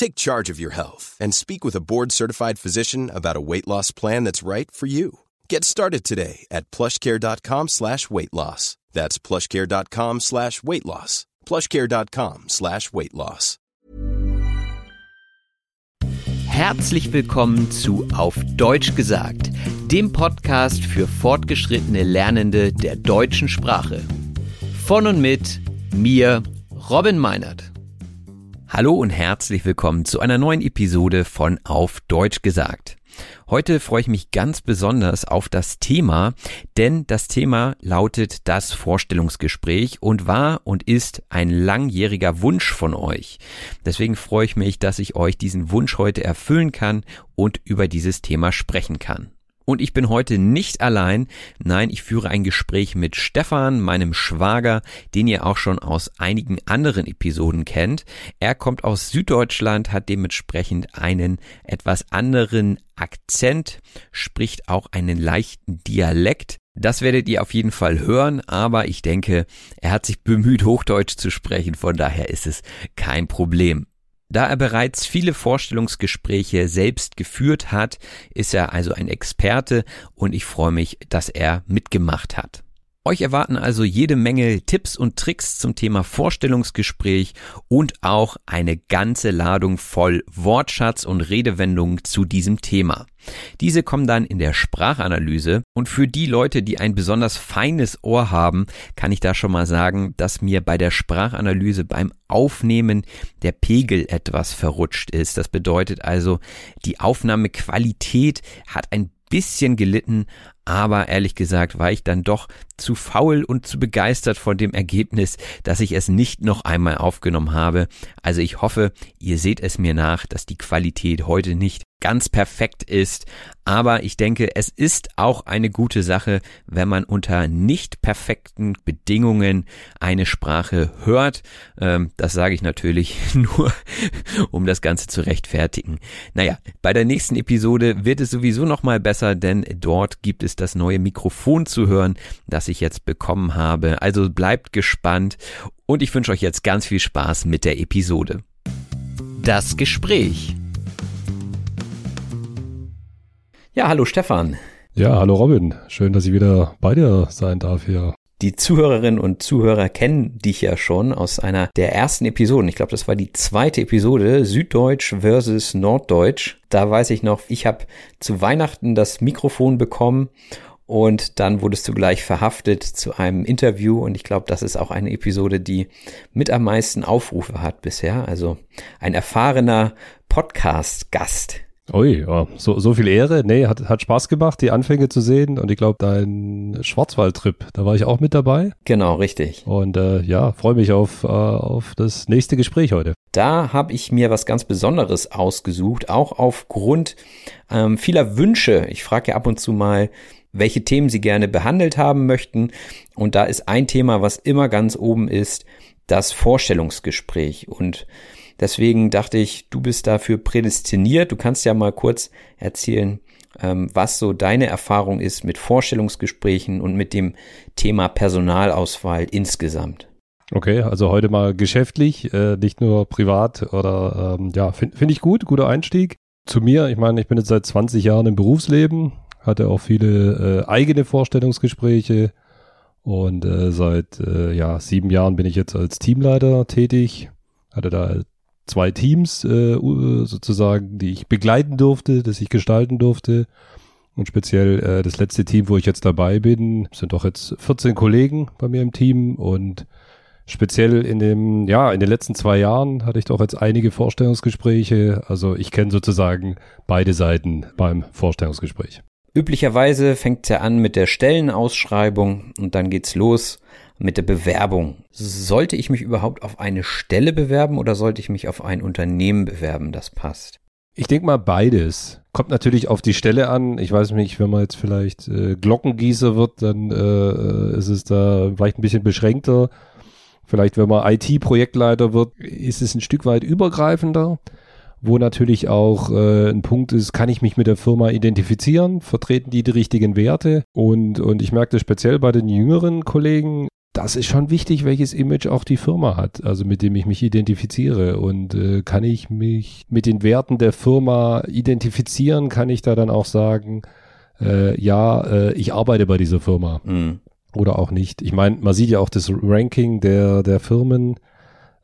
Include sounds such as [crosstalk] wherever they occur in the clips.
Take charge of your health and speak with a board-certified physician about a weight loss plan that's right for you. Get started today at plushcare.com slash weight loss. That's plushcare.com slash weight loss. plushcare.com slash weight loss. Herzlich willkommen zu Auf Deutsch gesagt, dem Podcast für fortgeschrittene Lernende der deutschen Sprache. Von und mit mir, Robin Meinert. Hallo und herzlich willkommen zu einer neuen Episode von Auf Deutsch gesagt. Heute freue ich mich ganz besonders auf das Thema, denn das Thema lautet das Vorstellungsgespräch und war und ist ein langjähriger Wunsch von euch. Deswegen freue ich mich, dass ich euch diesen Wunsch heute erfüllen kann und über dieses Thema sprechen kann. Und ich bin heute nicht allein. Nein, ich führe ein Gespräch mit Stefan, meinem Schwager, den ihr auch schon aus einigen anderen Episoden kennt. Er kommt aus Süddeutschland, hat dementsprechend einen etwas anderen Akzent, spricht auch einen leichten Dialekt. Das werdet ihr auf jeden Fall hören, aber ich denke, er hat sich bemüht, Hochdeutsch zu sprechen, von daher ist es kein Problem. Da er bereits viele Vorstellungsgespräche selbst geführt hat, ist er also ein Experte und ich freue mich, dass er mitgemacht hat. Euch erwarten also jede Menge Tipps und Tricks zum Thema Vorstellungsgespräch und auch eine ganze Ladung voll Wortschatz und Redewendungen zu diesem Thema. Diese kommen dann in der Sprachanalyse und für die Leute, die ein besonders feines Ohr haben, kann ich da schon mal sagen, dass mir bei der Sprachanalyse beim Aufnehmen der Pegel etwas verrutscht ist. Das bedeutet also, die Aufnahmequalität hat ein bisschen gelitten, aber ehrlich gesagt war ich dann doch zu faul und zu begeistert von dem Ergebnis, dass ich es nicht noch einmal aufgenommen habe. Also ich hoffe, ihr seht es mir nach, dass die Qualität heute nicht ganz perfekt ist. Aber ich denke, es ist auch eine gute Sache, wenn man unter nicht perfekten Bedingungen eine Sprache hört. Ähm, das sage ich natürlich [laughs] nur, um das Ganze zu rechtfertigen. Naja, bei der nächsten Episode wird es sowieso nochmal besser, denn dort gibt es das neue Mikrofon zu hören, das ich jetzt bekommen habe. Also bleibt gespannt und ich wünsche euch jetzt ganz viel Spaß mit der Episode. Das Gespräch. Ja, hallo Stefan. Ja, hallo Robin. Schön, dass ich wieder bei dir sein darf hier. Die Zuhörerinnen und Zuhörer kennen dich ja schon aus einer der ersten Episoden. Ich glaube, das war die zweite Episode, Süddeutsch versus Norddeutsch. Da weiß ich noch, ich habe zu Weihnachten das Mikrofon bekommen und dann wurdest du gleich verhaftet zu einem Interview und ich glaube, das ist auch eine Episode, die mit am meisten Aufrufe hat bisher. Also ein erfahrener Podcast-Gast. Ui, ja, so, so viel Ehre. Nee, hat, hat Spaß gemacht, die Anfänge zu sehen. Und ich glaube, dein Schwarzwaldtrip, da war ich auch mit dabei. Genau, richtig. Und äh, ja, freue mich auf, äh, auf das nächste Gespräch heute. Da habe ich mir was ganz Besonderes ausgesucht, auch aufgrund ähm, vieler Wünsche. Ich frage ja ab und zu mal welche Themen sie gerne behandelt haben möchten. Und da ist ein Thema, was immer ganz oben ist, das Vorstellungsgespräch. Und deswegen dachte ich, du bist dafür prädestiniert. Du kannst ja mal kurz erzählen, ähm, was so deine Erfahrung ist mit Vorstellungsgesprächen und mit dem Thema Personalauswahl insgesamt. Okay, also heute mal geschäftlich, äh, nicht nur privat oder ähm, ja, finde find ich gut, guter Einstieg. Zu mir, ich meine, ich bin jetzt seit 20 Jahren im Berufsleben, hatte auch viele äh, eigene Vorstellungsgespräche und äh, seit ja, sieben Jahren bin ich jetzt als Teamleiter tätig, hatte da zwei Teams äh, sozusagen, die ich begleiten durfte, das ich gestalten durfte. Und speziell äh, das letzte Team, wo ich jetzt dabei bin, sind doch jetzt 14 Kollegen bei mir im Team und speziell in dem, ja, in den letzten zwei Jahren hatte ich doch jetzt einige Vorstellungsgespräche. Also ich kenne sozusagen beide Seiten beim Vorstellungsgespräch. Üblicherweise fängt es ja an mit der Stellenausschreibung und dann geht's los mit der Bewerbung. Sollte ich mich überhaupt auf eine Stelle bewerben oder sollte ich mich auf ein Unternehmen bewerben, das passt? Ich denke mal beides. Kommt natürlich auf die Stelle an. Ich weiß nicht, wenn man jetzt vielleicht äh, Glockengießer wird, dann äh, ist es da vielleicht ein bisschen beschränkter. Vielleicht, wenn man IT-Projektleiter wird, ist es ein Stück weit übergreifender, wo natürlich auch äh, ein Punkt ist, kann ich mich mit der Firma identifizieren, vertreten die die richtigen Werte und, und ich merke das speziell bei den jüngeren Kollegen, das ist schon wichtig, welches Image auch die Firma hat, also mit dem ich mich identifiziere. Und äh, kann ich mich mit den Werten der Firma identifizieren, kann ich da dann auch sagen, äh, ja, äh, ich arbeite bei dieser Firma. Mhm oder auch nicht. Ich meine, man sieht ja auch das Ranking der, der Firmen,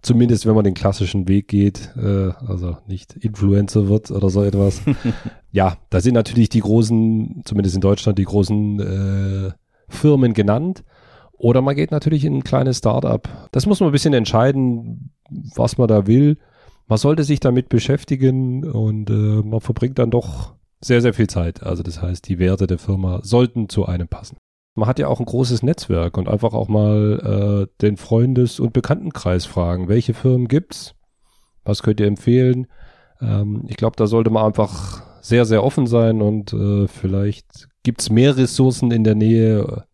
zumindest wenn man den klassischen Weg geht, äh, also nicht Influencer wird oder so etwas. [laughs] ja, da sind natürlich die großen, zumindest in Deutschland, die großen äh, Firmen genannt. Oder man geht natürlich in ein kleines Startup. Das muss man ein bisschen entscheiden, was man da will. Man sollte sich damit beschäftigen und äh, man verbringt dann doch sehr, sehr viel Zeit. Also das heißt, die Werte der Firma sollten zu einem passen man hat ja auch ein großes Netzwerk und einfach auch mal äh, den Freundes- und Bekanntenkreis fragen, welche Firmen gibt's? Was könnt ihr empfehlen? Ähm, ich glaube, da sollte man einfach sehr, sehr offen sein und äh, vielleicht gibt's mehr Ressourcen in der Nähe,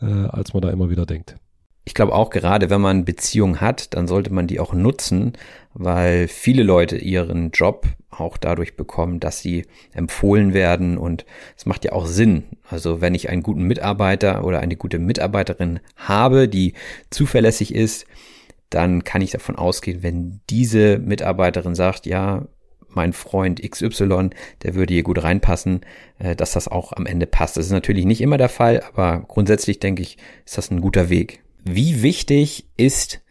äh, als man da immer wieder denkt. Ich glaube auch gerade, wenn man Beziehungen hat, dann sollte man die auch nutzen, weil viele Leute ihren Job auch dadurch bekommen, dass sie empfohlen werden und es macht ja auch Sinn. Also wenn ich einen guten Mitarbeiter oder eine gute Mitarbeiterin habe, die zuverlässig ist, dann kann ich davon ausgehen, wenn diese Mitarbeiterin sagt, ja, mein Freund XY, der würde hier gut reinpassen, äh, dass das auch am Ende passt. Das ist natürlich nicht immer der Fall, aber grundsätzlich denke ich, ist das ein guter Weg. Wie wichtig ist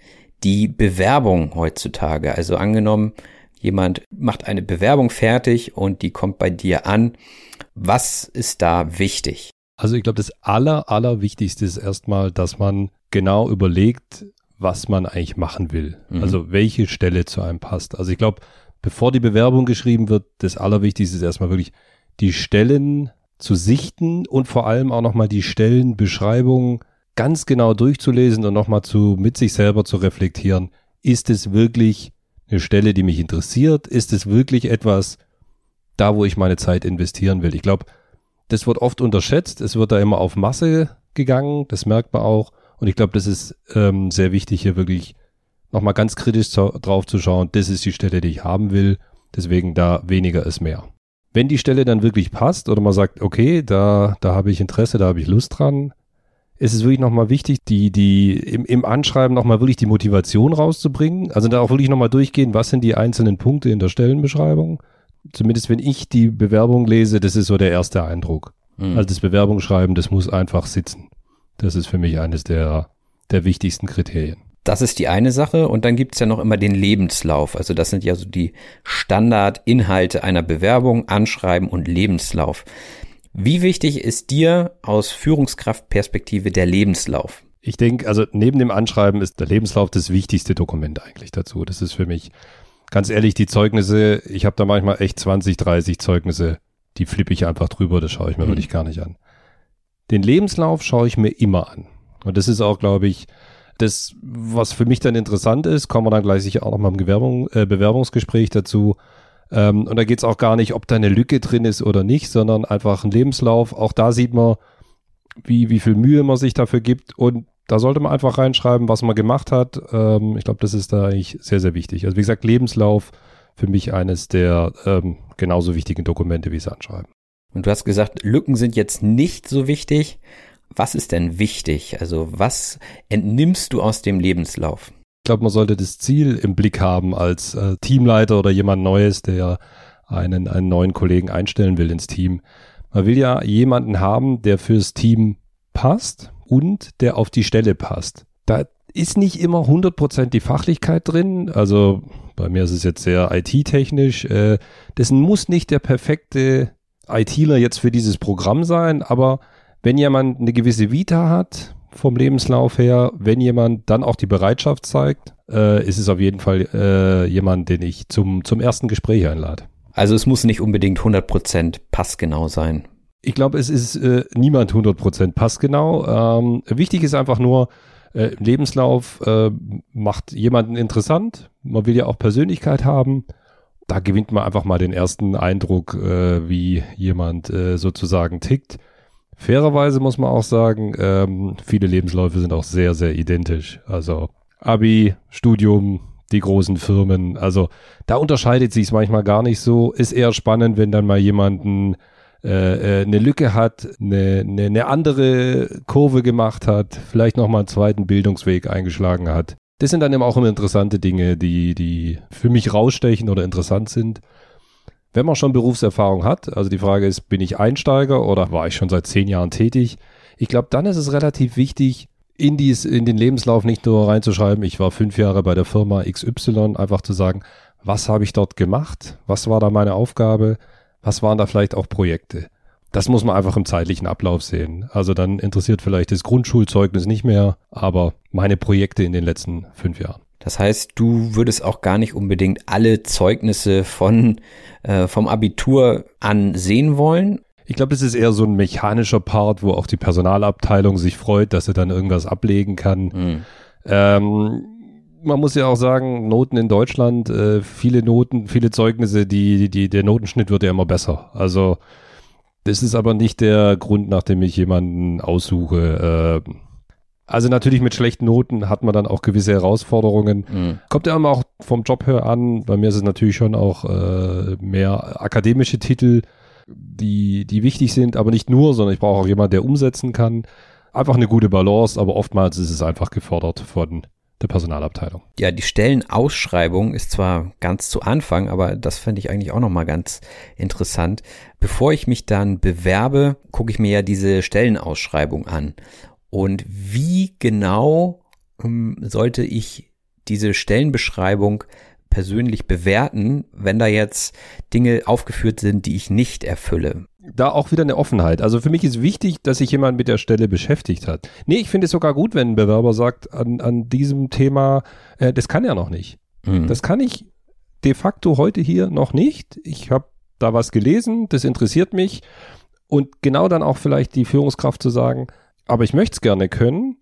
die Bewerbung heutzutage? Also angenommen, jemand macht eine Bewerbung fertig und die kommt bei dir an. Was ist da wichtig? Also ich glaube, das aller, allerwichtigste ist erstmal, dass man genau überlegt, was man eigentlich machen will. Mhm. Also welche Stelle zu einem passt. Also ich glaube, bevor die Bewerbung geschrieben wird, das Allerwichtigste ist erstmal wirklich die Stellen zu sichten und vor allem auch nochmal die Stellenbeschreibung ganz genau durchzulesen und nochmal zu, mit sich selber zu reflektieren. Ist es wirklich eine Stelle, die mich interessiert? Ist es wirklich etwas, da wo ich meine Zeit investieren will? Ich glaube, das wird oft unterschätzt. Es wird da immer auf Masse gegangen. Das merkt man auch. Und ich glaube, das ist ähm, sehr wichtig, hier wirklich nochmal ganz kritisch drauf zu schauen. Das ist die Stelle, die ich haben will. Deswegen da weniger ist mehr. Wenn die Stelle dann wirklich passt oder man sagt, okay, da, da habe ich Interesse, da habe ich Lust dran, ist es wirklich nochmal wichtig, die, die im, im Anschreiben nochmal wirklich die Motivation rauszubringen. Also da auch wirklich nochmal durchgehen, was sind die einzelnen Punkte in der Stellenbeschreibung. Zumindest wenn ich die Bewerbung lese, das ist so der erste Eindruck. Mhm. Also das Bewerbungsschreiben, das muss einfach sitzen. Das ist für mich eines der, der wichtigsten Kriterien. Das ist die eine Sache und dann gibt's ja noch immer den Lebenslauf. Also das sind ja so die Standardinhalte einer Bewerbung, Anschreiben und Lebenslauf. Wie wichtig ist dir aus Führungskraftperspektive der Lebenslauf? Ich denke, also neben dem Anschreiben ist der Lebenslauf das wichtigste Dokument eigentlich dazu. Das ist für mich ganz ehrlich die Zeugnisse. Ich habe da manchmal echt 20, 30 Zeugnisse, die flippe ich einfach drüber. Das schaue ich mir mhm. wirklich gar nicht an. Den Lebenslauf schaue ich mir immer an. Und das ist auch, glaube ich, das, was für mich dann interessant ist, kommen wir dann gleich sicher auch noch mal im Gewerbung, äh, Bewerbungsgespräch dazu Ähm, und da geht es auch gar nicht, ob da eine Lücke drin ist oder nicht, sondern einfach ein Lebenslauf. Auch da sieht man, wie, wie viel Mühe man sich dafür gibt. Und da sollte man einfach reinschreiben, was man gemacht hat. Ähm, ich glaube, das ist da eigentlich sehr, sehr wichtig. Also wie gesagt, Lebenslauf für mich eines der ähm, genauso wichtigen Dokumente wie es Anschreiben. Und du hast gesagt, Lücken sind jetzt nicht so wichtig. Was ist denn wichtig? Also was entnimmst du aus dem Lebenslauf? Ich glaube, man sollte das Ziel im Blick haben als äh, Teamleiter oder jemand Neues, der einen, einen neuen Kollegen einstellen will ins Team. Man will ja jemanden haben, der fürs Team passt und der auf die Stelle passt. Da ist nicht immer 100% die Fachlichkeit drin. Also bei mir ist es jetzt sehr IT-technisch. Äh, dessen muss nicht der perfekte ITler jetzt für dieses Programm sein, aber wenn jemand eine gewisse Vita hat, vom Lebenslauf her, wenn jemand dann auch die Bereitschaft zeigt, äh, ist es auf jeden Fall äh, jemand, den ich zum, zum ersten Gespräch einlade. Also es muss nicht unbedingt 100% passgenau sein. Ich glaube, es ist äh, niemand 100% passgenau. Ähm, wichtig ist einfach nur, äh, Lebenslauf äh, macht jemanden interessant. Man will ja auch Persönlichkeit haben. Da gewinnt man einfach mal den ersten Eindruck, äh, wie jemand äh, sozusagen tickt. Fairerweise muss man auch sagen, ähm, viele Lebensläufe sind auch sehr, sehr identisch. Also Abi, Studium, die großen Firmen. Also da unterscheidet sich es manchmal gar nicht so. Ist eher spannend, wenn dann mal jemanden äh, äh, eine Lücke hat, eine, eine, eine andere Kurve gemacht hat, vielleicht nochmal einen zweiten Bildungsweg eingeschlagen hat. Das sind dann eben auch immer interessante Dinge, die, die für mich rausstechen oder interessant sind. Wenn man schon Berufserfahrung hat, also die Frage ist, bin ich Einsteiger oder war ich schon seit zehn Jahren tätig? Ich glaube, dann ist es relativ wichtig, in, dies, in den Lebenslauf nicht nur reinzuschreiben, ich war fünf Jahre bei der Firma XY, einfach zu sagen, was habe ich dort gemacht? Was war da meine Aufgabe? was waren da vielleicht auch Projekte? Das muss man einfach im zeitlichen Ablauf sehen. Also dann interessiert vielleicht das Grundschulzeugnis nicht mehr, aber meine Projekte in den letzten fünf Jahren. Das heißt, du würdest auch gar nicht unbedingt alle Zeugnisse von äh, vom Abitur an sehen wollen. Ich glaube, das ist eher so ein mechanischer Part, wo auch die Personalabteilung sich freut, dass sie dann irgendwas ablegen kann. Mhm. Ähm, man muss ja auch sagen, Noten in Deutschland, äh, viele Noten, viele Zeugnisse, die, die, der Notenschnitt wird ja immer besser. Also das ist aber nicht der Grund, nach dem ich jemanden aussuche. Äh, also natürlich mit schlechten Noten hat man dann auch gewisse Herausforderungen. Mhm. Kommt ja immer auch vom Job her an. Bei mir ist es natürlich schon auch äh, mehr akademische Titel, die, die wichtig sind, aber nicht nur, sondern ich brauche auch jemanden, der umsetzen kann. Einfach eine gute Balance, aber oftmals ist es einfach gefordert von der Personalabteilung. Ja, die Stellenausschreibung ist zwar ganz zu Anfang, aber das fände ich eigentlich auch nochmal ganz interessant. Bevor ich mich dann bewerbe, gucke ich mir ja diese Stellenausschreibung an. Und wie genau ähm, sollte ich diese Stellenbeschreibung persönlich bewerten, wenn da jetzt Dinge aufgeführt sind, die ich nicht erfülle? da auch wieder eine Offenheit. Also für mich ist wichtig, dass sich jemand mit der Stelle beschäftigt hat. Nee, ich finde es sogar gut, wenn ein Bewerber sagt, an, an diesem Thema, äh, das kann er noch nicht. Mhm. Das kann ich de facto heute hier noch nicht. Ich habe da was gelesen, das interessiert mich. Und genau dann auch vielleicht die Führungskraft zu sagen, aber ich möchte es gerne können,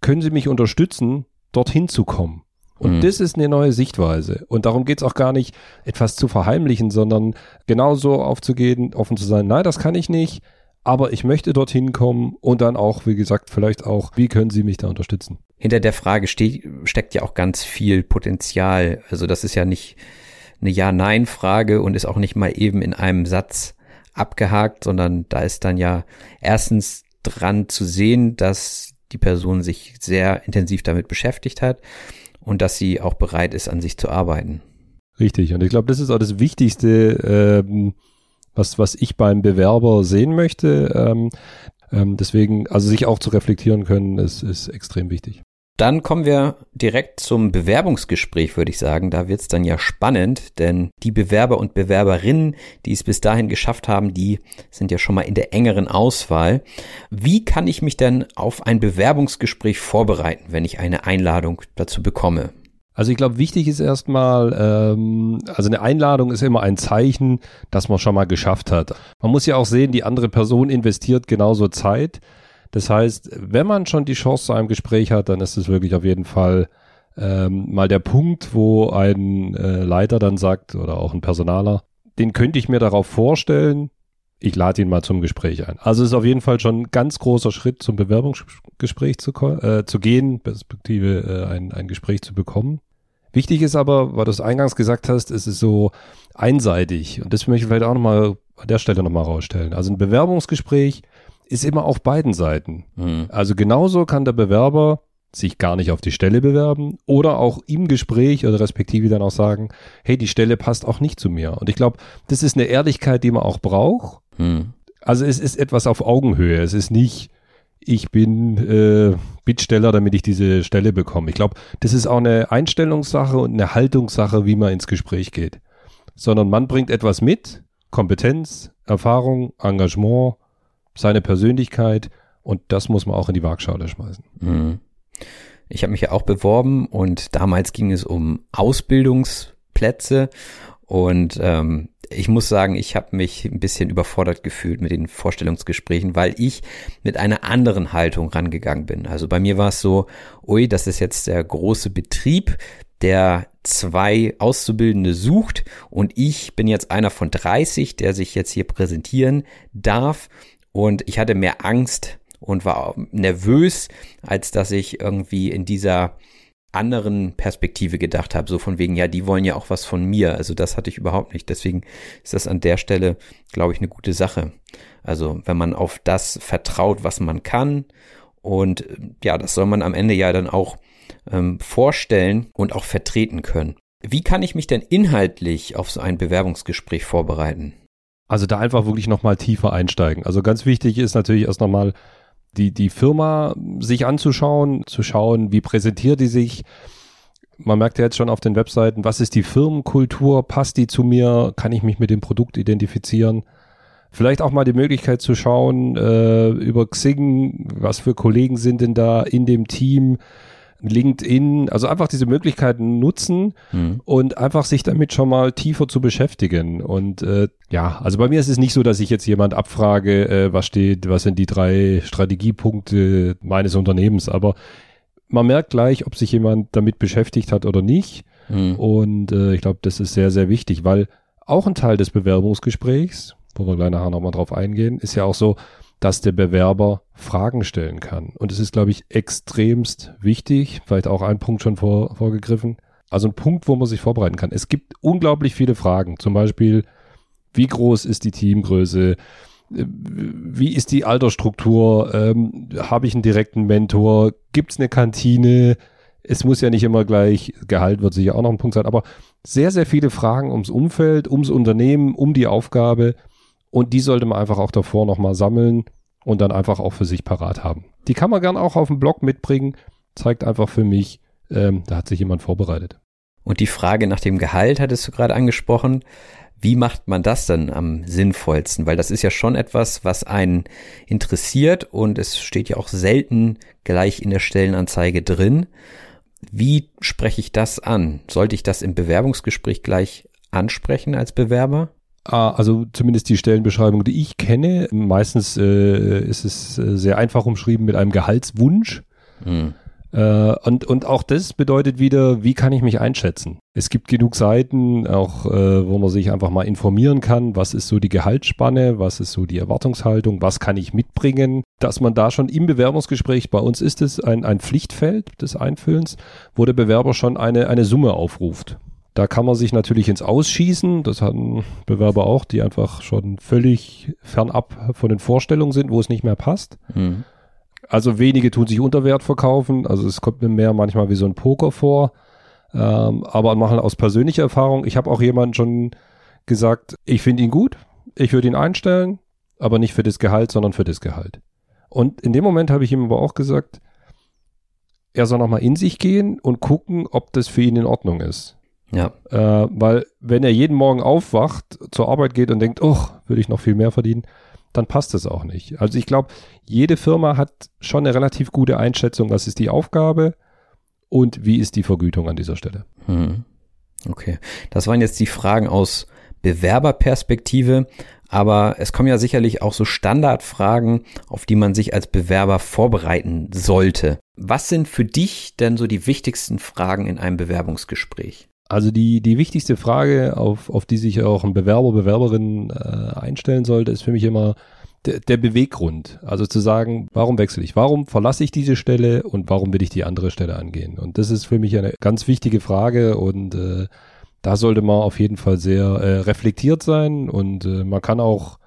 können Sie mich unterstützen, dorthin zu kommen. Und mhm. das ist eine neue Sichtweise. Und darum geht es auch gar nicht, etwas zu verheimlichen, sondern genauso aufzugehen, offen zu sein, nein, das kann ich nicht, aber ich möchte dorthin kommen und dann auch, wie gesagt, vielleicht auch, wie können Sie mich da unterstützen? Hinter der Frage ste steckt ja auch ganz viel Potenzial. Also das ist ja nicht eine Ja-Nein-Frage und ist auch nicht mal eben in einem Satz abgehakt, sondern da ist dann ja erstens dran zu sehen, dass die Person sich sehr intensiv damit beschäftigt hat und dass sie auch bereit ist, an sich zu arbeiten. Richtig. Und ich glaube, das ist auch das Wichtigste, ähm, was, was ich beim Bewerber sehen möchte. Ähm, ähm, deswegen, also sich auch zu reflektieren können, ist, ist extrem wichtig. Dann kommen wir direkt zum Bewerbungsgespräch, würde ich sagen. Da wird es dann ja spannend, denn die Bewerber und Bewerberinnen, die es bis dahin geschafft haben, die sind ja schon mal in der engeren Auswahl. Wie kann ich mich denn auf ein Bewerbungsgespräch vorbereiten, wenn ich eine Einladung dazu bekomme? Also ich glaube, wichtig ist erstmal, ähm, also eine Einladung ist immer ein Zeichen, dass man schon mal geschafft hat. Man muss ja auch sehen, die andere Person investiert genauso Zeit. Das heißt, wenn man schon die Chance zu einem Gespräch hat, dann ist es wirklich auf jeden Fall ähm, mal der Punkt, wo ein äh, Leiter dann sagt oder auch ein Personaler, den könnte ich mir darauf vorstellen, ich lade ihn mal zum Gespräch ein. Also ist auf jeden Fall schon ein ganz großer Schritt zum Bewerbungsgespräch zu, äh, zu gehen, respektive äh, ein, ein Gespräch zu bekommen. Wichtig ist aber, weil du es eingangs gesagt hast, es ist so einseitig. Und das möchte ich vielleicht auch nochmal an der Stelle nochmal rausstellen. Also ein Bewerbungsgespräch ist immer auf beiden Seiten. Mhm. Also genauso kann der Bewerber sich gar nicht auf die Stelle bewerben oder auch im Gespräch oder respektive dann auch sagen, hey, die Stelle passt auch nicht zu mir. Und ich glaube, das ist eine Ehrlichkeit, die man auch braucht. Hm. Also es ist etwas auf Augenhöhe. Es ist nicht, ich bin äh, Bittsteller, damit ich diese Stelle bekomme. Ich glaube, das ist auch eine Einstellungssache und eine Haltungssache, wie man ins Gespräch geht. Sondern man bringt etwas mit, Kompetenz, Erfahrung, Engagement, seine Persönlichkeit und das muss man auch in die Waagschale schmeißen. Mhm. Ich habe mich ja auch beworben und damals ging es um Ausbildungsplätze und ähm, ich muss sagen, ich habe mich ein bisschen überfordert gefühlt mit den Vorstellungsgesprächen, weil ich mit einer anderen Haltung rangegangen bin. Also bei mir war es so, ui, das ist jetzt der große Betrieb, der zwei Auszubildende sucht und ich bin jetzt einer von 30, der sich jetzt hier präsentieren darf und ich hatte mehr Angst und war nervös, als dass ich irgendwie in dieser anderen Perspektive gedacht habe, so von wegen, ja, die wollen ja auch was von mir. Also das hatte ich überhaupt nicht. Deswegen ist das an der Stelle, glaube ich, eine gute Sache. Also wenn man auf das vertraut, was man kann und ja, das soll man am Ende ja dann auch ähm, vorstellen und auch vertreten können. Wie kann ich mich denn inhaltlich auf so ein Bewerbungsgespräch vorbereiten? Also da einfach wirklich nochmal tiefer einsteigen. Also ganz wichtig ist natürlich erst nochmal die, die Firma sich anzuschauen, zu schauen, wie präsentiert die sich. Man merkt ja jetzt schon auf den Webseiten, was ist die Firmenkultur, passt die zu mir, kann ich mich mit dem Produkt identifizieren. Vielleicht auch mal die Möglichkeit zu schauen äh, über Xing, was für Kollegen sind denn da in dem Team, LinkedIn, also einfach diese Möglichkeiten nutzen mhm. und einfach sich damit schon mal tiefer zu beschäftigen. Und äh, ja, also bei mir ist es nicht so, dass ich jetzt jemand abfrage, äh, was steht, was sind die drei Strategiepunkte meines Unternehmens, aber man merkt gleich, ob sich jemand damit beschäftigt hat oder nicht. Mhm. Und äh, ich glaube, das ist sehr, sehr wichtig, weil auch ein Teil des Bewerbungsgesprächs, wo wir gleich nachher nochmal drauf eingehen, ist ja auch so, dass der Bewerber Fragen stellen kann. Und es ist, glaube ich, extremst wichtig, vielleicht auch ein Punkt schon vor, vorgegriffen. Also ein Punkt, wo man sich vorbereiten kann. Es gibt unglaublich viele Fragen. Zum Beispiel, wie groß ist die Teamgröße? Wie ist die Altersstruktur? Ähm, Habe ich einen direkten Mentor? Gibt es eine Kantine? Es muss ja nicht immer gleich, Gehalt wird sicher auch noch ein Punkt sein, aber sehr, sehr viele Fragen ums Umfeld, ums Unternehmen, um die Aufgabe. Und die sollte man einfach auch davor nochmal sammeln und dann einfach auch für sich parat haben. Die kann man gern auch auf dem Blog mitbringen. Zeigt einfach für mich, ähm, da hat sich jemand vorbereitet. Und die Frage nach dem Gehalt hattest du gerade angesprochen. Wie macht man das dann am sinnvollsten? Weil das ist ja schon etwas, was einen interessiert und es steht ja auch selten gleich in der Stellenanzeige drin. Wie spreche ich das an? Sollte ich das im Bewerbungsgespräch gleich ansprechen als Bewerber? Ah, also zumindest die Stellenbeschreibung, die ich kenne. Meistens äh, ist es äh, sehr einfach umschrieben mit einem Gehaltswunsch. Mhm. Äh, und, und auch das bedeutet wieder, wie kann ich mich einschätzen? Es gibt genug Seiten, auch äh, wo man sich einfach mal informieren kann, was ist so die Gehaltsspanne, was ist so die Erwartungshaltung, was kann ich mitbringen, dass man da schon im Bewerbungsgespräch, bei uns ist es ein, ein Pflichtfeld des Einfüllens, wo der Bewerber schon eine, eine Summe aufruft. Da kann man sich natürlich ins Ausschießen. Das hatten Bewerber auch, die einfach schon völlig fernab von den Vorstellungen sind, wo es nicht mehr passt. Mhm. Also wenige tun sich unter Wert verkaufen. Also es kommt mir mehr manchmal wie so ein Poker vor. Ähm, aber machen aus persönlicher Erfahrung. Ich habe auch jemanden schon gesagt, ich finde ihn gut, ich würde ihn einstellen, aber nicht für das Gehalt, sondern für das Gehalt. Und in dem Moment habe ich ihm aber auch gesagt, er soll nochmal in sich gehen und gucken, ob das für ihn in Ordnung ist. Ja. Äh, weil wenn er jeden Morgen aufwacht, zur Arbeit geht und denkt, oh, würde ich noch viel mehr verdienen, dann passt es auch nicht. Also ich glaube, jede Firma hat schon eine relativ gute Einschätzung, was ist die Aufgabe und wie ist die Vergütung an dieser Stelle. Hm. Okay, das waren jetzt die Fragen aus Bewerberperspektive. Aber es kommen ja sicherlich auch so Standardfragen, auf die man sich als Bewerber vorbereiten sollte. Was sind für dich denn so die wichtigsten Fragen in einem Bewerbungsgespräch? Also die, die wichtigste Frage, auf, auf die sich auch ein Bewerber, Bewerberin äh, einstellen sollte, ist für mich immer der, der Beweggrund. Also zu sagen, warum wechsle ich? Warum verlasse ich diese Stelle und warum will ich die andere Stelle angehen? Und das ist für mich eine ganz wichtige Frage und äh, da sollte man auf jeden Fall sehr äh, reflektiert sein und äh, man kann auch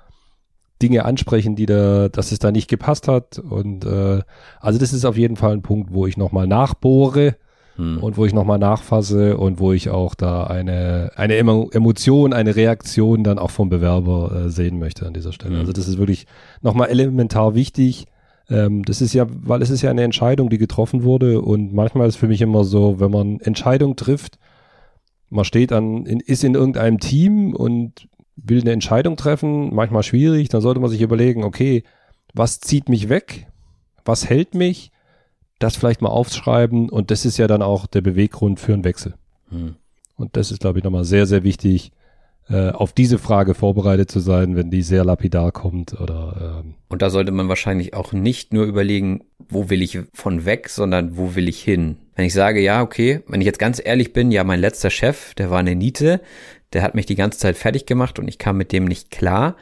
Dinge ansprechen, die da, dass es da nicht gepasst hat. Und äh, also das ist auf jeden Fall ein Punkt, wo ich nochmal nachbohre hm. und wo ich nochmal nachfasse und wo ich auch da eine, eine Emotion, eine Reaktion dann auch vom Bewerber äh, sehen möchte an dieser Stelle. Hm. Also das ist wirklich nochmal elementar wichtig. Ähm, das ist ja, weil es ist ja eine Entscheidung, die getroffen wurde und manchmal ist für mich immer so, wenn man Entscheidung trifft, man steht an, in, ist in irgendeinem Team und will eine Entscheidung treffen, manchmal schwierig, dann sollte man sich überlegen, okay, was zieht mich weg? Was hält mich? Das vielleicht mal aufschreiben und das ist ja dann auch der Beweggrund für einen Wechsel. Hm. Und das ist, glaube ich, nochmal sehr, sehr wichtig, äh, auf diese Frage vorbereitet zu sein, wenn die sehr lapidar kommt oder ähm. Und da sollte man wahrscheinlich auch nicht nur überlegen, wo will ich von weg, sondern wo will ich hin. Wenn ich sage, ja, okay, wenn ich jetzt ganz ehrlich bin, ja, mein letzter Chef, der war eine Niete, der hat mich die ganze Zeit fertig gemacht und ich kam mit dem nicht klar.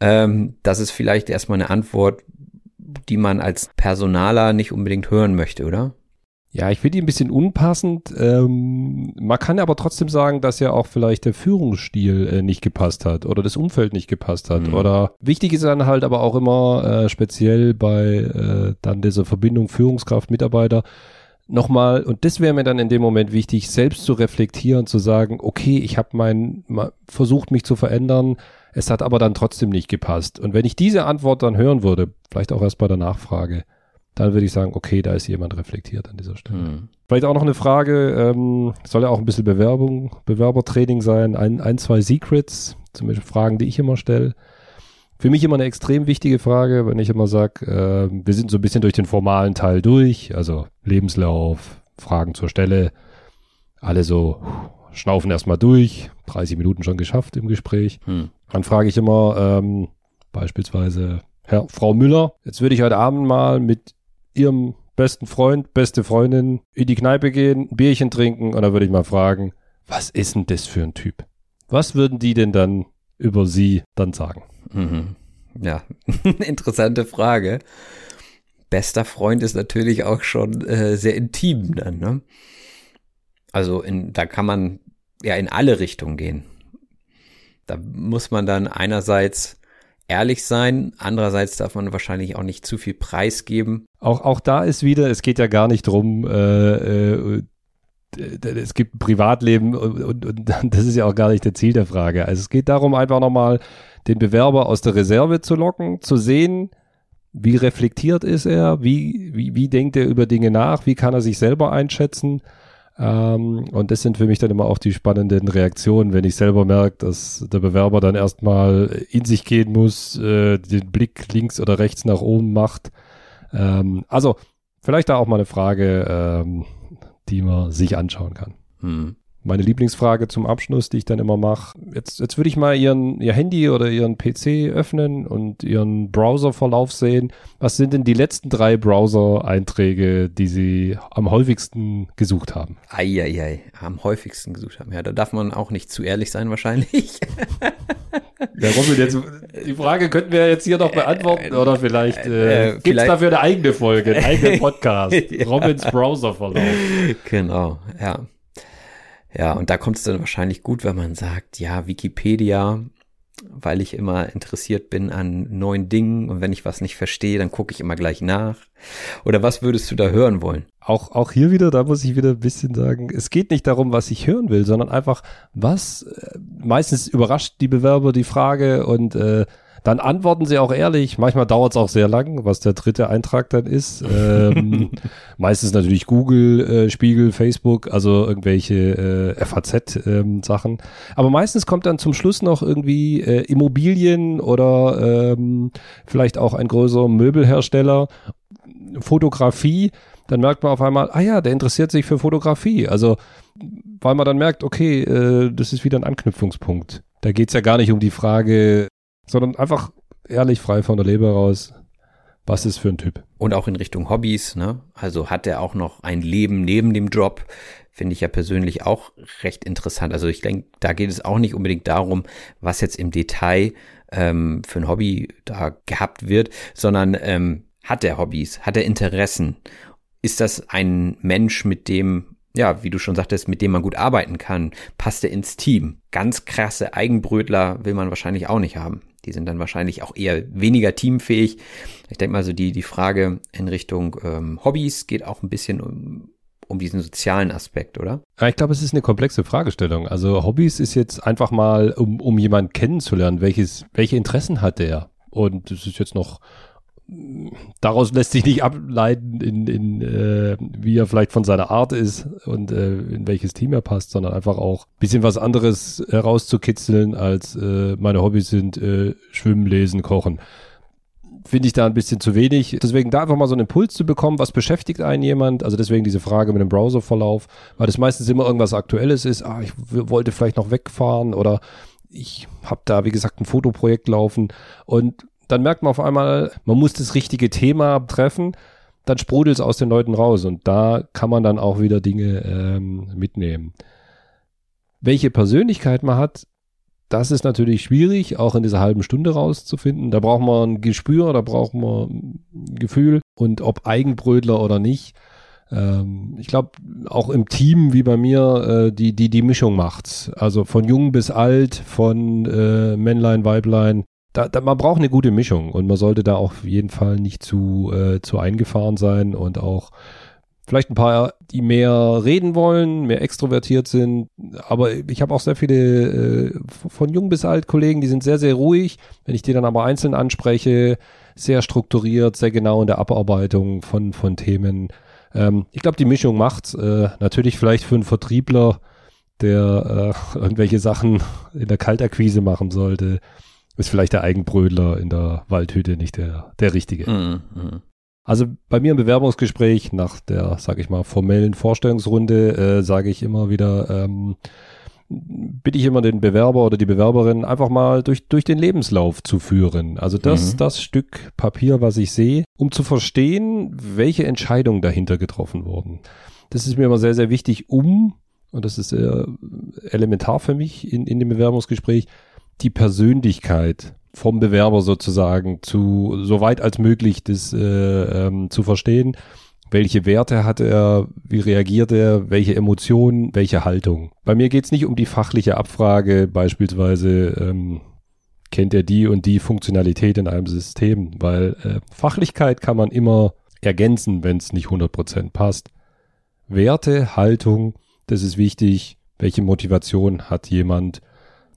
Ähm, das ist vielleicht erstmal eine Antwort, die man als Personaler nicht unbedingt hören möchte, oder? Ja, ich finde die ein bisschen unpassend. Ähm, man kann aber trotzdem sagen, dass ja auch vielleicht der Führungsstil äh, nicht gepasst hat oder das Umfeld nicht gepasst hat. Mhm. Oder wichtig ist dann halt aber auch immer äh, speziell bei äh, dann dieser Verbindung Führungskraft, Mitarbeiter, nochmal, und das wäre mir dann in dem Moment wichtig, selbst zu reflektieren, zu sagen, okay, ich habe mein, versucht mich zu verändern, es hat aber dann trotzdem nicht gepasst. Und wenn ich diese Antwort dann hören würde, vielleicht auch erst bei der Nachfrage, dann würde ich sagen, okay, da ist jemand reflektiert an dieser Stelle. Hm. Vielleicht auch noch eine Frage, ähm, soll ja auch ein bisschen Bewerbung, Bewerbertraining sein, ein, ein, zwei Secrets, zum Beispiel Fragen, die ich immer stelle. Für mich immer eine extrem wichtige Frage, wenn ich immer sage, äh, wir sind so ein bisschen durch den formalen Teil durch, also Lebenslauf, Fragen zur Stelle, alle so schnaufen erstmal durch, 30 Minuten schon geschafft im Gespräch. Hm. Dann frage ich immer ähm, beispielsweise Herr, Frau Müller, jetzt würde ich heute Abend mal mit Ihrem besten Freund, beste Freundin in die Kneipe gehen, ein Bierchen trinken und dann würde ich mal fragen, was ist denn das für ein Typ? Was würden die denn dann über Sie dann sagen? Mhm. Ja, [laughs] interessante Frage. Bester Freund ist natürlich auch schon äh, sehr intim dann, ne? Also in, da kann man ja in alle Richtungen gehen. Da muss man dann einerseits ehrlich sein, andererseits darf man wahrscheinlich auch nicht zu viel preisgeben. Auch, auch da ist wieder, es geht ja gar nicht drum, äh, äh, es gibt Privatleben und, und, und [laughs] das ist ja auch gar nicht das Ziel der Frage. Also es geht darum, einfach nochmal den Bewerber aus der Reserve zu locken, zu sehen, wie reflektiert ist er, wie, wie, wie denkt er über Dinge nach, wie kann er sich selber einschätzen ähm, und das sind für mich dann immer auch die spannenden Reaktionen, wenn ich selber merke, dass der Bewerber dann erstmal in sich gehen muss, äh, den Blick links oder rechts nach oben macht. Ähm, also vielleicht da auch mal eine Frage, ähm, die man sich anschauen kann. Hm meine Lieblingsfrage zum Abschluss, die ich dann immer mache. Jetzt, jetzt würde ich mal ihren, ihr Handy oder ihren PC öffnen und ihren Browserverlauf sehen. Was sind denn die letzten drei Browser-Einträge, die Sie am häufigsten gesucht haben? Eieiei, am häufigsten gesucht haben. Ja, da darf man auch nicht zu ehrlich sein wahrscheinlich. [laughs] Ja, Robin, jetzt, die Frage könnten wir jetzt hier noch beantworten oder vielleicht, äh, äh, gibt es dafür eine eigene Folge, einen eigenen [laughs] Podcast. Robins Browserverlauf. Genau, ja. Ja, und da kommt es dann wahrscheinlich gut, wenn man sagt, ja, Wikipedia, weil ich immer interessiert bin an neuen Dingen und wenn ich was nicht verstehe, dann gucke ich immer gleich nach. Oder was würdest du da hören wollen? Auch, auch hier wieder, da muss ich wieder ein bisschen sagen, es geht nicht darum, was ich hören will, sondern einfach, was, äh, meistens überrascht die Bewerber die Frage und äh, dann antworten sie auch ehrlich. Manchmal dauert es auch sehr lang, was der dritte Eintrag dann ist. Ähm, [laughs] meistens natürlich Google, äh, Spiegel, Facebook, also irgendwelche äh, FAZ-Sachen. Ähm, Aber meistens kommt dann zum Schluss noch irgendwie äh, Immobilien oder ähm, vielleicht auch ein größerer Möbelhersteller, Fotografie. Dann merkt man auf einmal, ah ja, der interessiert sich für Fotografie. Also weil man dann merkt, okay, äh, das ist wieder ein Anknüpfungspunkt Da geht's ja gar nicht um die Frage, sondern einfach ehrlich frei von der Leber raus. Was ist für ein Typ? Und auch in Richtung Hobbys, ne? Also hat er auch noch ein Leben neben dem Job? Finde ich ja persönlich auch recht interessant. Also ich denke, da geht es auch nicht unbedingt darum, was jetzt im Detail ähm, für ein Hobby da gehabt wird, sondern ähm, hat er Hobbys? Hat er Interessen? Ist das ein Mensch, mit dem, ja, wie du schon sagtest, mit dem man gut arbeiten kann? Passt er ins Team? Ganz krasse Eigenbrötler will man wahrscheinlich auch nicht haben. Die sind dann wahrscheinlich auch eher weniger teamfähig. Ich denke mal so, die, die Frage in Richtung ähm, Hobbys geht auch ein bisschen um, um diesen sozialen Aspekt, oder? Ich glaube, es ist eine komplexe Fragestellung. Also Hobbys ist jetzt einfach mal, um, um jemanden kennenzulernen, welches, welche Interessen hat der? Und es ist jetzt noch daraus lässt sich nicht ableiten, in, in äh, wie er vielleicht von seiner Art ist und äh, in welches Team er passt, sondern einfach auch bisschen was anderes herauszukitzeln, als äh, meine Hobbys sind äh, Schwimmen, Lesen, Kochen. Finde ich da ein bisschen zu wenig. Deswegen da einfach mal so einen Impuls zu bekommen, was beschäftigt einen jemand. Also deswegen diese Frage mit dem Browserverlauf, weil das meistens immer irgendwas Aktuelles ist. Ah, ich wollte vielleicht noch wegfahren oder ich habe da, wie gesagt, ein Fotoprojekt laufen und dann merkt man auf einmal, man muss das richtige Thema treffen, dann sprudelt es aus den Leuten raus und da kann man dann auch wieder Dinge ähm, mitnehmen. Welche Persönlichkeit man hat, das ist natürlich schwierig, auch in dieser halben Stunde rauszufinden. Da braucht man ein Gespür, da braucht man ein Gefühl und ob Eigenbrötler oder nicht. Ähm, ich glaube, auch im Team wie bei mir, äh, die, die, die Mischung macht's. Also von jung bis alt, von äh, Männlein, Weiblein, da, da, man braucht eine gute Mischung und man sollte da auf jeden Fall nicht zu, äh, zu eingefahren sein und auch vielleicht ein paar, die mehr reden wollen, mehr extrovertiert sind. Aber ich habe auch sehr viele äh, von jung bis alt Kollegen, die sind sehr, sehr ruhig. Wenn ich die dann aber einzeln anspreche, sehr strukturiert, sehr genau in der Abarbeitung von, von Themen. Ähm, ich glaube, die Mischung macht's. Äh, natürlich vielleicht für einen Vertriebler, der äh, [laughs] irgendwelche Sachen in der Kaltakquise machen sollte ist vielleicht der Eigenbrödler in der Waldhütte nicht der, der richtige. Mhm, mh. Also bei mir im Bewerbungsgespräch nach der, sag ich mal, formellen Vorstellungsrunde äh, sage ich immer wieder, ähm, bitte ich immer den Bewerber oder die Bewerberin einfach mal durch, durch den Lebenslauf zu führen. Also das, mhm. das Stück Papier, was ich sehe, um zu verstehen, welche Entscheidungen dahinter getroffen wurden. Das ist mir immer sehr, sehr wichtig, um, und das ist äh, elementar für mich in, in dem Bewerbungsgespräch, die Persönlichkeit vom Bewerber sozusagen zu so weit als möglich das äh, ähm, zu verstehen. Welche Werte hat er, wie reagiert er, welche Emotionen, welche Haltung. Bei mir geht es nicht um die fachliche Abfrage, beispielsweise ähm, kennt er die und die Funktionalität in einem System, weil äh, Fachlichkeit kann man immer ergänzen, wenn es nicht 100% passt. Werte, Haltung, das ist wichtig. Welche Motivation hat jemand?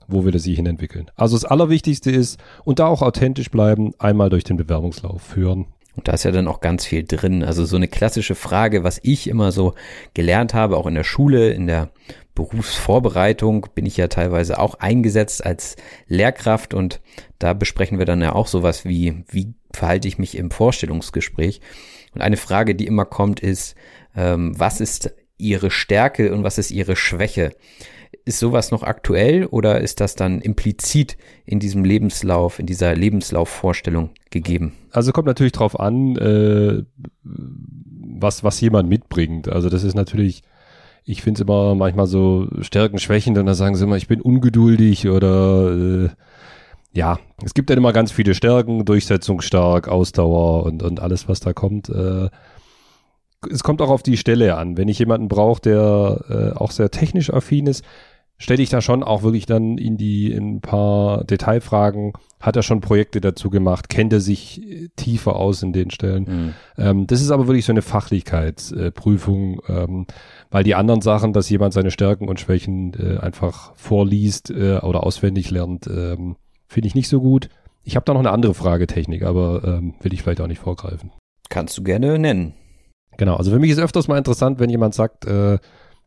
Wo wir das hierhin entwickeln. Also das Allerwichtigste ist, und da auch authentisch bleiben, einmal durch den Bewerbungslauf führen. Und da ist ja dann auch ganz viel drin. Also so eine klassische Frage, was ich immer so gelernt habe, auch in der Schule, in der Berufsvorbereitung bin ich ja teilweise auch eingesetzt als Lehrkraft und da besprechen wir dann ja auch sowas wie, wie verhalte ich mich im Vorstellungsgespräch? Und eine Frage, die immer kommt, ist, ähm, was ist Ihre Stärke und was ist Ihre Schwäche? Ist sowas noch aktuell oder ist das dann implizit in diesem Lebenslauf, in dieser Lebenslaufvorstellung gegeben? Also kommt natürlich drauf an, äh, was, was jemand mitbringt. Also das ist natürlich, ich finde es immer manchmal so Stärken, Schwächen, dann sagen sie immer, ich bin ungeduldig oder äh, ja, es gibt dann immer ganz viele Stärken, durchsetzungsstark, Ausdauer und, und alles, was da kommt. Äh, es kommt auch auf die Stelle an. Wenn ich jemanden brauche, der äh, auch sehr technisch affin ist, stelle ich da schon auch wirklich dann in die in ein paar Detailfragen. Hat er schon Projekte dazu gemacht? Kennt er sich äh, tiefer aus in den Stellen? Mhm. Ähm, das ist aber wirklich so eine Fachlichkeitsprüfung, äh, ähm, weil die anderen Sachen, dass jemand seine Stärken und Schwächen äh, einfach vorliest äh, oder auswendig lernt, ähm, finde ich nicht so gut. Ich habe da noch eine andere Fragetechnik, aber ähm, will ich vielleicht auch nicht vorgreifen. Kannst du gerne nennen. Genau, also für mich ist öfters mal interessant, wenn jemand sagt, äh,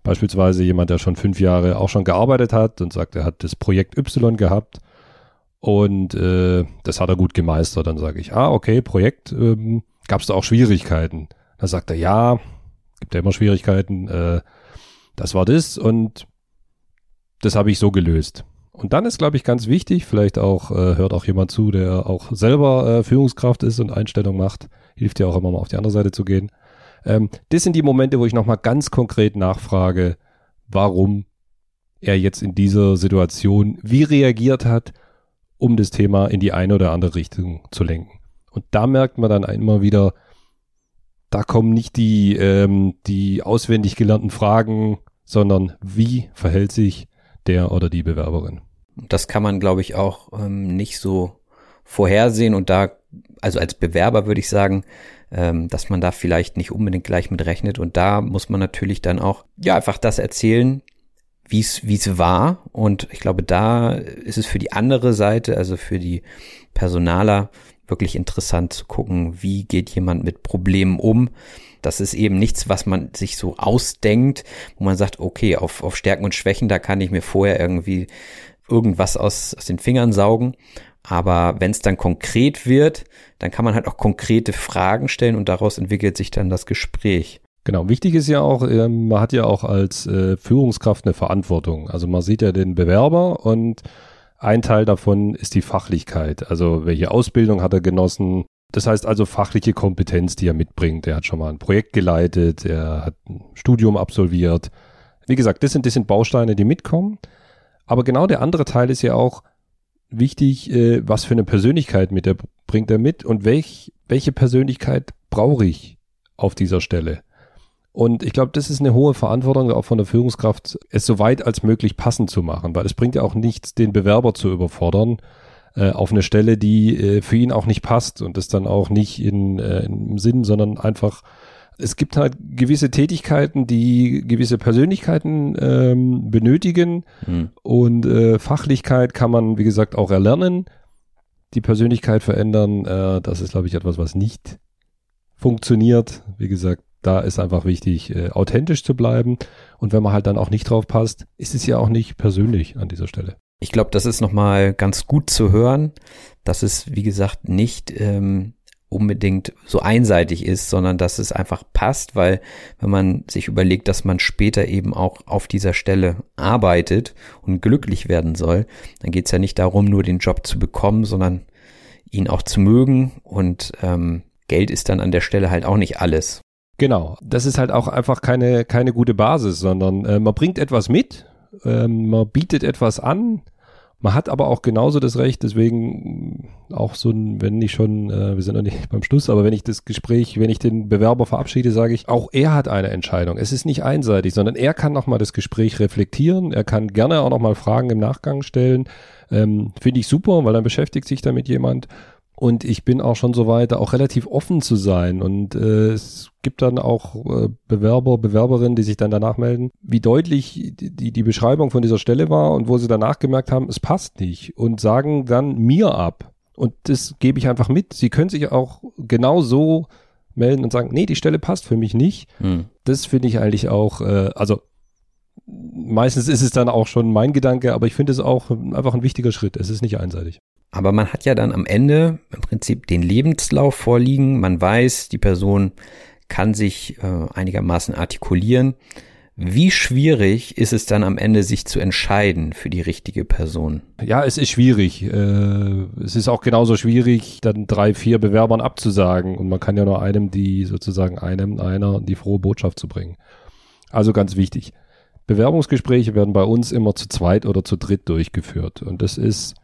beispielsweise jemand, der schon fünf Jahre auch schon gearbeitet hat und sagt, er hat das Projekt Y gehabt und äh, das hat er gut gemeistert, dann sage ich, ah, okay, Projekt, ähm, gab es da auch Schwierigkeiten? Dann sagt er, ja, gibt ja immer Schwierigkeiten, äh, das war das und das habe ich so gelöst. Und dann ist, glaube ich, ganz wichtig, vielleicht auch, äh, hört auch jemand zu, der auch selber äh, Führungskraft ist und Einstellung macht, hilft ja auch immer mal auf die andere Seite zu gehen. Ähm, das sind die Momente, wo ich nochmal ganz konkret nachfrage, warum er jetzt in dieser Situation wie reagiert hat, um das Thema in die eine oder andere Richtung zu lenken. Und da merkt man dann immer wieder, da kommen nicht die, ähm, die auswendig gelernten Fragen, sondern wie verhält sich der oder die Bewerberin. Das kann man, glaube ich, auch ähm, nicht so vorhersehen und da, also als Bewerber würde ich sagen, ähm, dass man da vielleicht nicht unbedingt gleich mit rechnet und da muss man natürlich dann auch, ja, einfach das erzählen, wie es wie es war und ich glaube, da ist es für die andere Seite, also für die Personaler wirklich interessant zu gucken, wie geht jemand mit Problemen um. Das ist eben nichts, was man sich so ausdenkt, wo man sagt, okay, auf, auf Stärken und Schwächen, da kann ich mir vorher irgendwie irgendwas aus, aus den Fingern saugen. Aber wenn es dann konkret wird, dann kann man halt auch konkrete Fragen stellen und daraus entwickelt sich dann das Gespräch. Genau, wichtig ist ja auch, äh, man hat ja auch als äh, Führungskraft eine Verantwortung. Also man sieht ja den Bewerber und ein Teil davon ist die Fachlichkeit. Also welche Ausbildung hat er genossen? Das heißt also fachliche Kompetenz, die er mitbringt. Er hat schon mal ein Projekt geleitet, er hat ein Studium absolviert. Wie gesagt, das sind, das sind Bausteine, die mitkommen. Aber genau der andere Teil ist ja auch wichtig, äh, was für eine Persönlichkeit mit er, bringt er mit und welch, welche Persönlichkeit brauche ich auf dieser Stelle. Und ich glaube, das ist eine hohe Verantwortung auch von der Führungskraft, es so weit als möglich passend zu machen, weil es bringt ja auch nichts, den Bewerber zu überfordern äh, auf eine Stelle, die äh, für ihn auch nicht passt und das dann auch nicht in, äh, im Sinn, sondern einfach es gibt halt gewisse Tätigkeiten, die gewisse Persönlichkeiten ähm, benötigen hm. und äh, Fachlichkeit kann man, wie gesagt, auch erlernen. Die Persönlichkeit verändern, äh, das ist, glaube ich, etwas, was nicht funktioniert. Wie gesagt, da ist einfach wichtig, äh, authentisch zu bleiben. Und wenn man halt dann auch nicht drauf passt, ist es ja auch nicht persönlich an dieser Stelle. Ich glaube, das ist nochmal ganz gut zu hören, dass es, wie gesagt, nicht ähm, unbedingt so einseitig ist, sondern dass es einfach passt, weil wenn man sich überlegt, dass man später eben auch auf dieser Stelle arbeitet und glücklich werden soll, dann geht es ja nicht darum, nur den Job zu bekommen, sondern ihn auch zu mögen und ähm, Geld ist dann an der Stelle halt auch nicht alles. Genau, das ist halt auch einfach keine, keine gute Basis, sondern äh, man bringt etwas mit, äh, man bietet etwas an, man hat aber auch genauso das Recht, deswegen auch so ein, wenn ich schon, äh, wir sind noch nicht beim Schluss, aber wenn ich das Gespräch, wenn ich den Bewerber verabschiede, sage ich, auch er hat eine Entscheidung. Es ist nicht einseitig, sondern er kann nochmal das Gespräch reflektieren, er kann gerne auch nochmal Fragen im Nachgang stellen. Ähm, Finde ich super, weil dann beschäftigt sich damit jemand. Und ich bin auch schon so weit, auch relativ offen zu sein. Und äh, es gibt dann auch äh, Bewerber, Bewerberinnen, die sich dann danach melden, wie deutlich die, die Beschreibung von dieser Stelle war und wo sie danach gemerkt haben, es passt nicht und sagen dann mir ab. Und das gebe ich einfach mit. Sie können sich auch genau so melden und sagen, nee, die Stelle passt für mich nicht. Hm. Das finde ich eigentlich auch, äh, also meistens ist es dann auch schon mein Gedanke, aber ich finde es auch einfach ein wichtiger Schritt. Es ist nicht einseitig. Aber man hat ja dann am Ende im Prinzip den Lebenslauf vorliegen. Man weiß, die Person kann sich äh, einigermaßen artikulieren. Wie schwierig ist es dann am Ende, sich zu entscheiden für die richtige Person? Ja, es ist schwierig. Äh, es ist auch genauso schwierig, dann drei, vier Bewerbern abzusagen. Und man kann ja nur einem die sozusagen einem, einer die frohe Botschaft zu bringen. Also ganz wichtig. Bewerbungsgespräche werden bei uns immer zu zweit oder zu dritt durchgeführt. Und das ist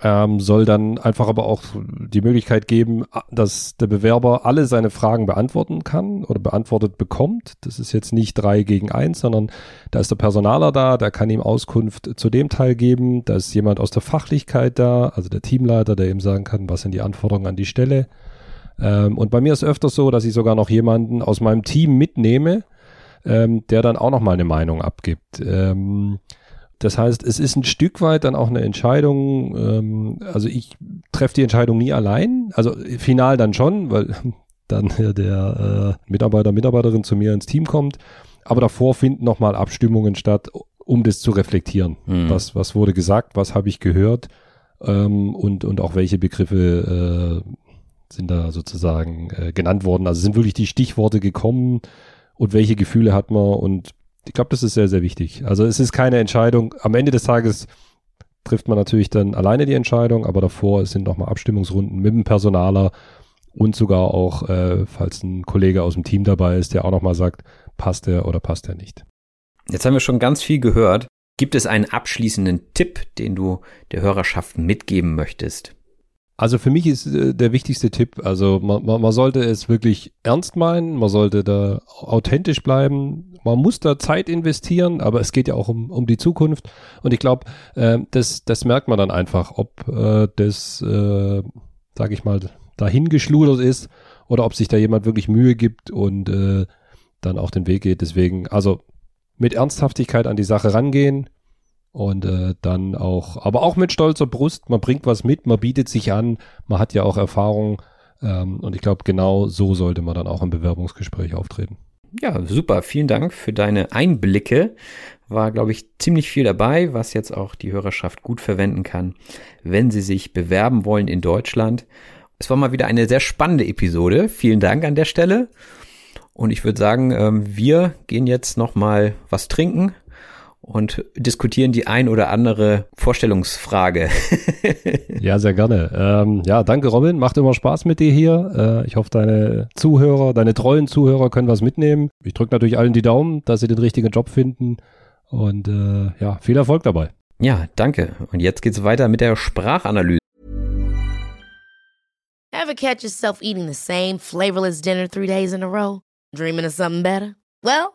ähm, soll dann einfach aber auch die Möglichkeit geben, dass der Bewerber alle seine Fragen beantworten kann oder beantwortet bekommt. Das ist jetzt nicht drei gegen eins, sondern da ist der Personaler da, der kann ihm Auskunft zu dem Teil geben. Da ist jemand aus der Fachlichkeit da, also der Teamleiter, der ihm sagen kann, was sind die Anforderungen an die Stelle. Ähm, und bei mir ist öfters so, dass ich sogar noch jemanden aus meinem Team mitnehme, ähm, der dann auch noch mal eine Meinung abgibt. Ähm, das heißt, es ist ein Stück weit dann auch eine Entscheidung, ähm, also ich treffe die Entscheidung nie allein, also final dann schon, weil [laughs] dann der äh, Mitarbeiter, Mitarbeiterin zu mir ins Team kommt, aber davor finden nochmal Abstimmungen statt, um das zu reflektieren. Mhm. Was, was wurde gesagt, was habe ich gehört ähm, und, und auch welche Begriffe äh, sind da sozusagen äh, genannt worden. Also sind wirklich die Stichworte gekommen und welche Gefühle hat man und ich glaube, das ist sehr, sehr wichtig. Also es ist keine Entscheidung. Am Ende des Tages trifft man natürlich dann alleine die Entscheidung, aber davor sind nochmal Abstimmungsrunden mit dem Personaler und sogar auch, äh, falls ein Kollege aus dem Team dabei ist, der auch nochmal sagt, passt er oder passt er nicht. Jetzt haben wir schon ganz viel gehört. Gibt es einen abschließenden Tipp, den du der Hörerschaft mitgeben möchtest? Also für mich ist äh, der wichtigste Tipp, also man, man, man sollte es wirklich ernst meinen, man sollte da authentisch bleiben, man muss da Zeit investieren, aber es geht ja auch um, um die Zukunft. Und ich glaube, äh, das, das merkt man dann einfach, ob äh, das, äh, sage ich mal, dahingeschludert ist oder ob sich da jemand wirklich Mühe gibt und äh, dann auch den Weg geht. Deswegen, also mit Ernsthaftigkeit an die Sache rangehen, und äh, dann auch, aber auch mit stolzer Brust, man bringt was mit, man bietet sich an, man hat ja auch Erfahrung ähm, und ich glaube, genau so sollte man dann auch im Bewerbungsgespräch auftreten. Ja, super. Vielen Dank für deine Einblicke. War, glaube ich, ziemlich viel dabei, was jetzt auch die Hörerschaft gut verwenden kann, wenn sie sich bewerben wollen in Deutschland. Es war mal wieder eine sehr spannende Episode. Vielen Dank an der Stelle. Und ich würde sagen, ähm, wir gehen jetzt noch mal was trinken und diskutieren die ein oder andere Vorstellungsfrage. [laughs] ja, sehr gerne. Ähm, ja, danke Robin, macht immer Spaß mit dir hier. Äh, ich hoffe, deine Zuhörer, deine treuen Zuhörer können was mitnehmen. Ich drücke natürlich allen die Daumen, dass sie den richtigen Job finden und äh, ja, viel Erfolg dabei. Ja, danke. Und jetzt geht's weiter mit der Sprachanalyse. Ever catch yourself eating the same flavorless dinner three days in a row? Dreaming of something better? Well,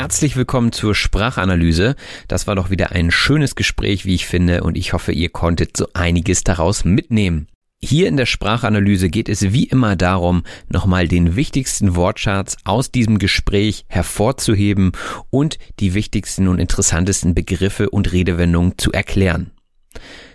Herzlich willkommen zur Sprachanalyse. Das war doch wieder ein schönes Gespräch, wie ich finde, und ich hoffe, ihr konntet so einiges daraus mitnehmen. Hier in der Sprachanalyse geht es wie immer darum, nochmal den wichtigsten Wortschatz aus diesem Gespräch hervorzuheben und die wichtigsten und interessantesten Begriffe und Redewendungen zu erklären.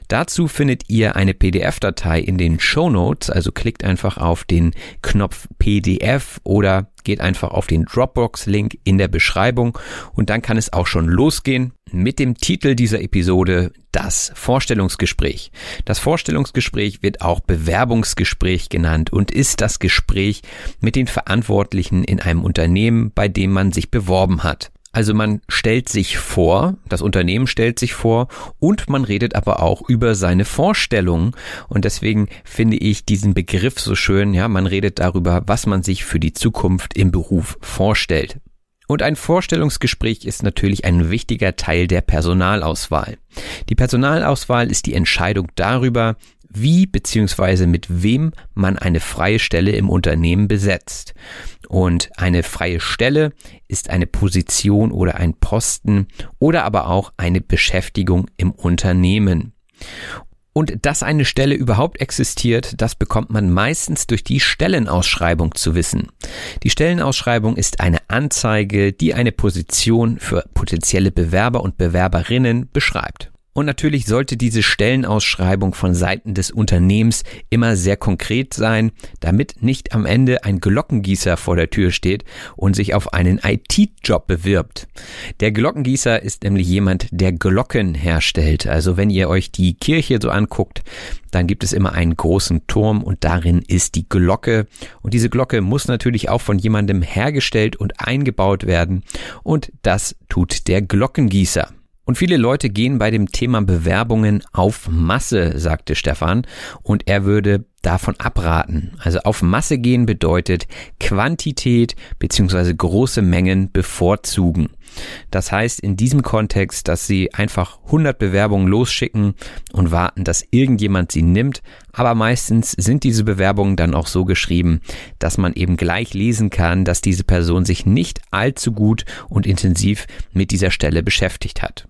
Dazu findet ihr eine PDF-Datei in den Show Notes, also klickt einfach auf den Knopf PDF oder geht einfach auf den Dropbox-Link in der Beschreibung und dann kann es auch schon losgehen mit dem Titel dieser Episode Das Vorstellungsgespräch. Das Vorstellungsgespräch wird auch Bewerbungsgespräch genannt und ist das Gespräch mit den Verantwortlichen in einem Unternehmen, bei dem man sich beworben hat. Also man stellt sich vor, das Unternehmen stellt sich vor und man redet aber auch über seine Vorstellungen und deswegen finde ich diesen Begriff so schön, ja, man redet darüber, was man sich für die Zukunft im Beruf vorstellt. Und ein Vorstellungsgespräch ist natürlich ein wichtiger Teil der Personalauswahl. Die Personalauswahl ist die Entscheidung darüber, wie bzw. mit wem man eine freie Stelle im Unternehmen besetzt. Und eine freie Stelle ist eine Position oder ein Posten oder aber auch eine Beschäftigung im Unternehmen. Und dass eine Stelle überhaupt existiert, das bekommt man meistens durch die Stellenausschreibung zu wissen. Die Stellenausschreibung ist eine Anzeige, die eine Position für potenzielle Bewerber und Bewerberinnen beschreibt. Und natürlich sollte diese Stellenausschreibung von Seiten des Unternehmens immer sehr konkret sein, damit nicht am Ende ein Glockengießer vor der Tür steht und sich auf einen IT-Job bewirbt. Der Glockengießer ist nämlich jemand, der Glocken herstellt. Also wenn ihr euch die Kirche so anguckt, dann gibt es immer einen großen Turm und darin ist die Glocke. Und diese Glocke muss natürlich auch von jemandem hergestellt und eingebaut werden. Und das tut der Glockengießer. Und viele Leute gehen bei dem Thema Bewerbungen auf Masse, sagte Stefan, und er würde davon abraten. Also auf Masse gehen bedeutet Quantität beziehungsweise große Mengen bevorzugen. Das heißt in diesem Kontext, dass sie einfach 100 Bewerbungen losschicken und warten, dass irgendjemand sie nimmt. Aber meistens sind diese Bewerbungen dann auch so geschrieben, dass man eben gleich lesen kann, dass diese Person sich nicht allzu gut und intensiv mit dieser Stelle beschäftigt hat.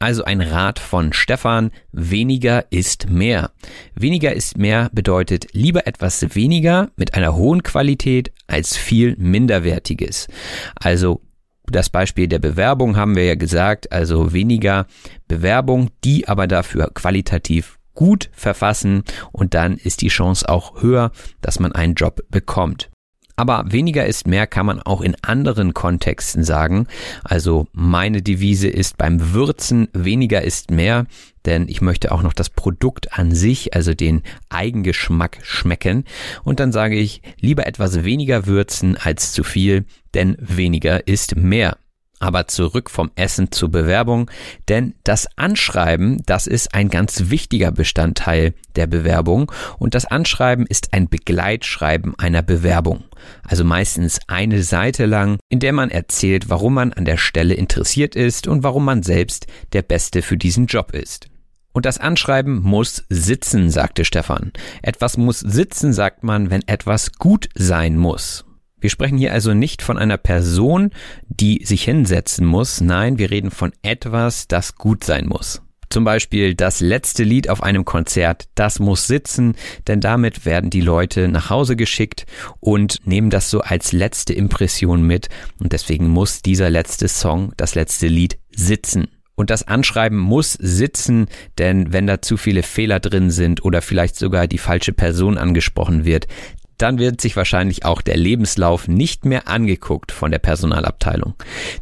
Also ein Rat von Stefan, weniger ist mehr. Weniger ist mehr bedeutet lieber etwas weniger mit einer hohen Qualität als viel minderwertiges. Also Das Beispiel der Bewerbung haben wir ja gesagt, also weniger Bewerbung, die aber dafür qualitativ gut verfassen und dann ist die Chance auch höher, dass man einen Job bekommt. Aber weniger ist mehr kann man auch in anderen Kontexten sagen. Also meine Devise ist beim Würzen weniger ist mehr, denn ich möchte auch noch das Produkt an sich, also den Eigengeschmack schmecken. Und dann sage ich lieber etwas weniger würzen als zu viel, denn weniger ist mehr. Aber zurück vom Essen zur Bewerbung, denn das Anschreiben, das ist ein ganz wichtiger Bestandteil der Bewerbung und das Anschreiben ist ein Begleitschreiben einer Bewerbung. Also meistens eine Seite lang, in der man erzählt, warum man an der Stelle interessiert ist und warum man selbst der Beste für diesen Job ist. Und das Anschreiben muss sitzen, sagte Stefan. Etwas muss sitzen, sagt man, wenn etwas gut sein muss. Wir sprechen hier also nicht von einer Person, die sich hinsetzen muss, nein, wir reden von etwas, das gut sein muss. Zum Beispiel das letzte Lied auf einem Konzert, das muss sitzen, denn damit werden die Leute nach Hause geschickt und nehmen das so als letzte Impression mit und deswegen muss dieser letzte Song, das letzte Lied sitzen. Und das Anschreiben muss sitzen, denn wenn da zu viele Fehler drin sind oder vielleicht sogar die falsche Person angesprochen wird, dann wird sich wahrscheinlich auch der Lebenslauf nicht mehr angeguckt von der Personalabteilung.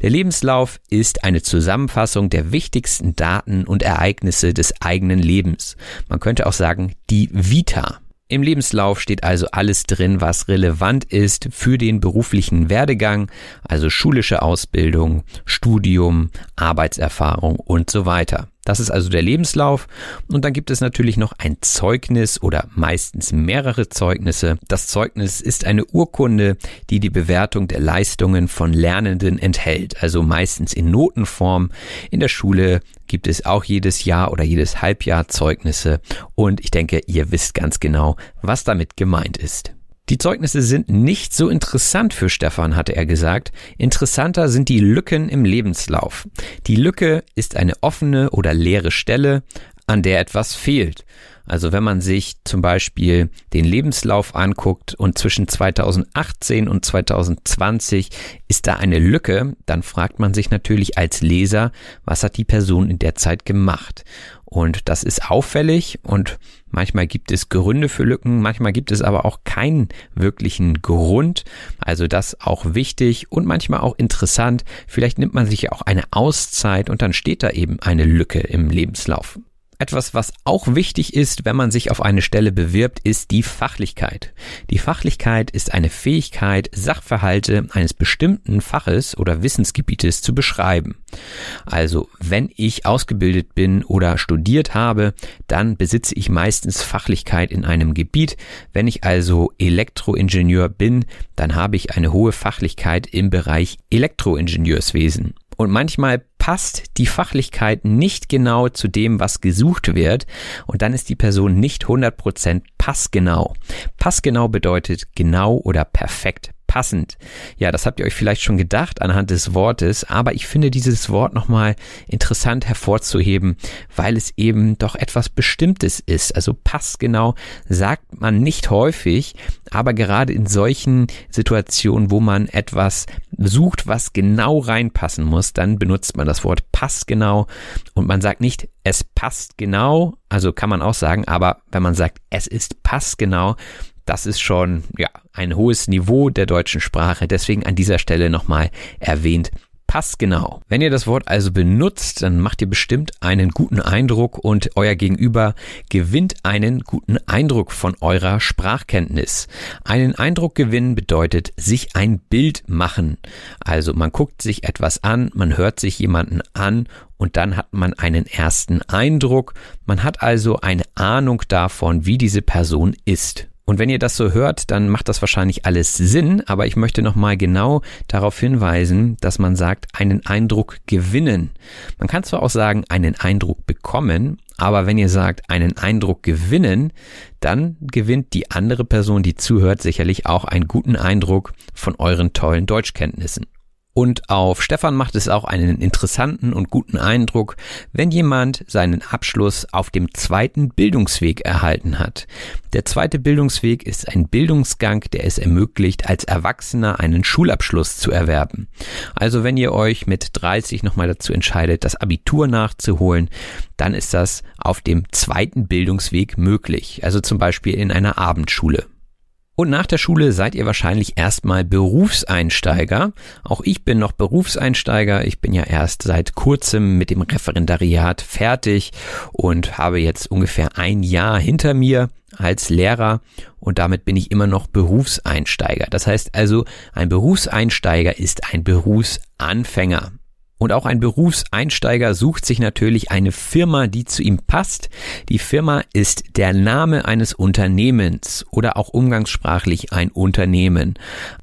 Der Lebenslauf ist eine Zusammenfassung der wichtigsten Daten und Ereignisse des eigenen Lebens. Man könnte auch sagen, die Vita. Im Lebenslauf steht also alles drin, was relevant ist für den beruflichen Werdegang, also schulische Ausbildung, Studium, Arbeitserfahrung und so weiter. Das ist also der Lebenslauf. Und dann gibt es natürlich noch ein Zeugnis oder meistens mehrere Zeugnisse. Das Zeugnis ist eine Urkunde, die die Bewertung der Leistungen von Lernenden enthält, also meistens in Notenform. In der Schule gibt es auch jedes Jahr oder jedes Halbjahr Zeugnisse. Und ich denke, ihr wisst ganz genau, was damit gemeint ist. Die Zeugnisse sind nicht so interessant für Stefan, hatte er gesagt. Interessanter sind die Lücken im Lebenslauf. Die Lücke ist eine offene oder leere Stelle, an der etwas fehlt. Also wenn man sich zum Beispiel den Lebenslauf anguckt und zwischen 2018 und 2020 ist da eine Lücke, dann fragt man sich natürlich als Leser, was hat die Person in der Zeit gemacht? Und das ist auffällig und manchmal gibt es Gründe für Lücken, manchmal gibt es aber auch keinen wirklichen Grund. Also das auch wichtig und manchmal auch interessant. Vielleicht nimmt man sich ja auch eine Auszeit und dann steht da eben eine Lücke im Lebenslauf. Etwas, was auch wichtig ist, wenn man sich auf eine Stelle bewirbt, ist die Fachlichkeit. Die Fachlichkeit ist eine Fähigkeit, Sachverhalte eines bestimmten Faches oder Wissensgebietes zu beschreiben. Also, wenn ich ausgebildet bin oder studiert habe, dann besitze ich meistens Fachlichkeit in einem Gebiet. Wenn ich also Elektroingenieur bin, dann habe ich eine hohe Fachlichkeit im Bereich Elektroingenieurswesen. Und manchmal passt die Fachlichkeit nicht genau zu dem, was gesucht wird. Und dann ist die Person nicht 100% passgenau. Passgenau bedeutet genau oder perfekt passend. Ja, das habt ihr euch vielleicht schon gedacht anhand des Wortes, aber ich finde dieses Wort nochmal interessant hervorzuheben, weil es eben doch etwas Bestimmtes ist. Also passgenau sagt man nicht häufig, aber gerade in solchen Situationen, wo man etwas sucht, was genau reinpassen muss, dann benutzt man das Wort passgenau und man sagt nicht, es passt genau, also kann man auch sagen, aber wenn man sagt, es ist passgenau, das ist schon ja ein hohes Niveau der deutschen Sprache. Deswegen an dieser Stelle nochmal erwähnt. Passgenau. Wenn ihr das Wort also benutzt, dann macht ihr bestimmt einen guten Eindruck und euer Gegenüber gewinnt einen guten Eindruck von eurer Sprachkenntnis. Einen Eindruck gewinnen bedeutet sich ein Bild machen. Also man guckt sich etwas an, man hört sich jemanden an und dann hat man einen ersten Eindruck. Man hat also eine Ahnung davon, wie diese Person ist. Und wenn ihr das so hört, dann macht das wahrscheinlich alles Sinn, aber ich möchte nochmal genau darauf hinweisen, dass man sagt, einen Eindruck gewinnen. Man kann zwar auch sagen, einen Eindruck bekommen, aber wenn ihr sagt, einen Eindruck gewinnen, dann gewinnt die andere Person, die zuhört, sicherlich auch einen guten Eindruck von euren tollen Deutschkenntnissen. Und auf Stefan macht es auch einen interessanten und guten Eindruck, wenn jemand seinen Abschluss auf dem zweiten Bildungsweg erhalten hat. Der zweite Bildungsweg ist ein Bildungsgang, der es ermöglicht, als Erwachsener einen Schulabschluss zu erwerben. Also wenn ihr euch mit 30 nochmal dazu entscheidet, das Abitur nachzuholen, dann ist das auf dem zweiten Bildungsweg möglich. Also zum Beispiel in einer Abendschule. Und nach der Schule seid ihr wahrscheinlich erstmal Berufseinsteiger. Auch ich bin noch Berufseinsteiger. Ich bin ja erst seit kurzem mit dem Referendariat fertig und habe jetzt ungefähr ein Jahr hinter mir als Lehrer und damit bin ich immer noch Berufseinsteiger. Das heißt also, ein Berufseinsteiger ist ein Berufsanfänger. Und auch ein Berufseinsteiger sucht sich natürlich eine Firma, die zu ihm passt. Die Firma ist der Name eines Unternehmens oder auch umgangssprachlich ein Unternehmen.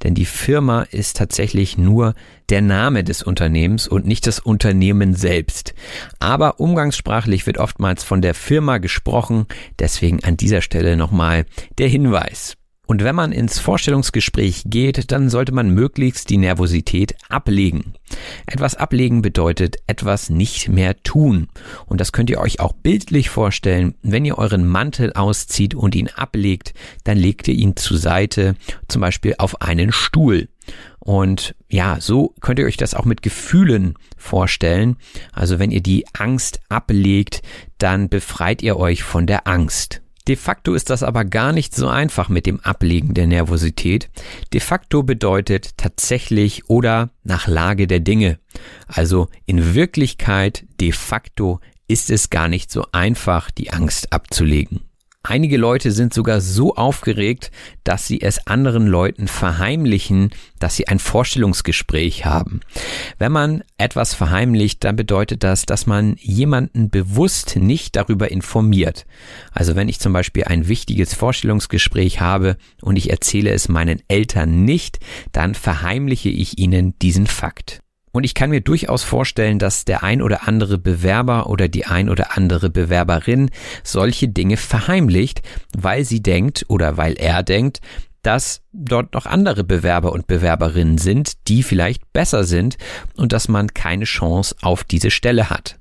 Denn die Firma ist tatsächlich nur der Name des Unternehmens und nicht das Unternehmen selbst. Aber umgangssprachlich wird oftmals von der Firma gesprochen. Deswegen an dieser Stelle nochmal der Hinweis. Und wenn man ins Vorstellungsgespräch geht, dann sollte man möglichst die Nervosität ablegen. Etwas ablegen bedeutet etwas nicht mehr tun. Und das könnt ihr euch auch bildlich vorstellen. Wenn ihr euren Mantel auszieht und ihn ablegt, dann legt ihr ihn zur Seite, zum Beispiel auf einen Stuhl. Und ja, so könnt ihr euch das auch mit Gefühlen vorstellen. Also wenn ihr die Angst ablegt, dann befreit ihr euch von der Angst. De facto ist das aber gar nicht so einfach mit dem Ablegen der Nervosität. De facto bedeutet tatsächlich oder nach Lage der Dinge. Also in Wirklichkeit de facto ist es gar nicht so einfach, die Angst abzulegen. Einige Leute sind sogar so aufgeregt, dass sie es anderen Leuten verheimlichen, dass sie ein Vorstellungsgespräch haben. Wenn man etwas verheimlicht, dann bedeutet das, dass man jemanden bewusst nicht darüber informiert. Also wenn ich zum Beispiel ein wichtiges Vorstellungsgespräch habe und ich erzähle es meinen Eltern nicht, dann verheimliche ich ihnen diesen Fakt. Und ich kann mir durchaus vorstellen, dass der ein oder andere Bewerber oder die ein oder andere Bewerberin solche Dinge verheimlicht, weil sie denkt oder weil er denkt, dass dort noch andere Bewerber und Bewerberinnen sind, die vielleicht besser sind und dass man keine Chance auf diese Stelle hat.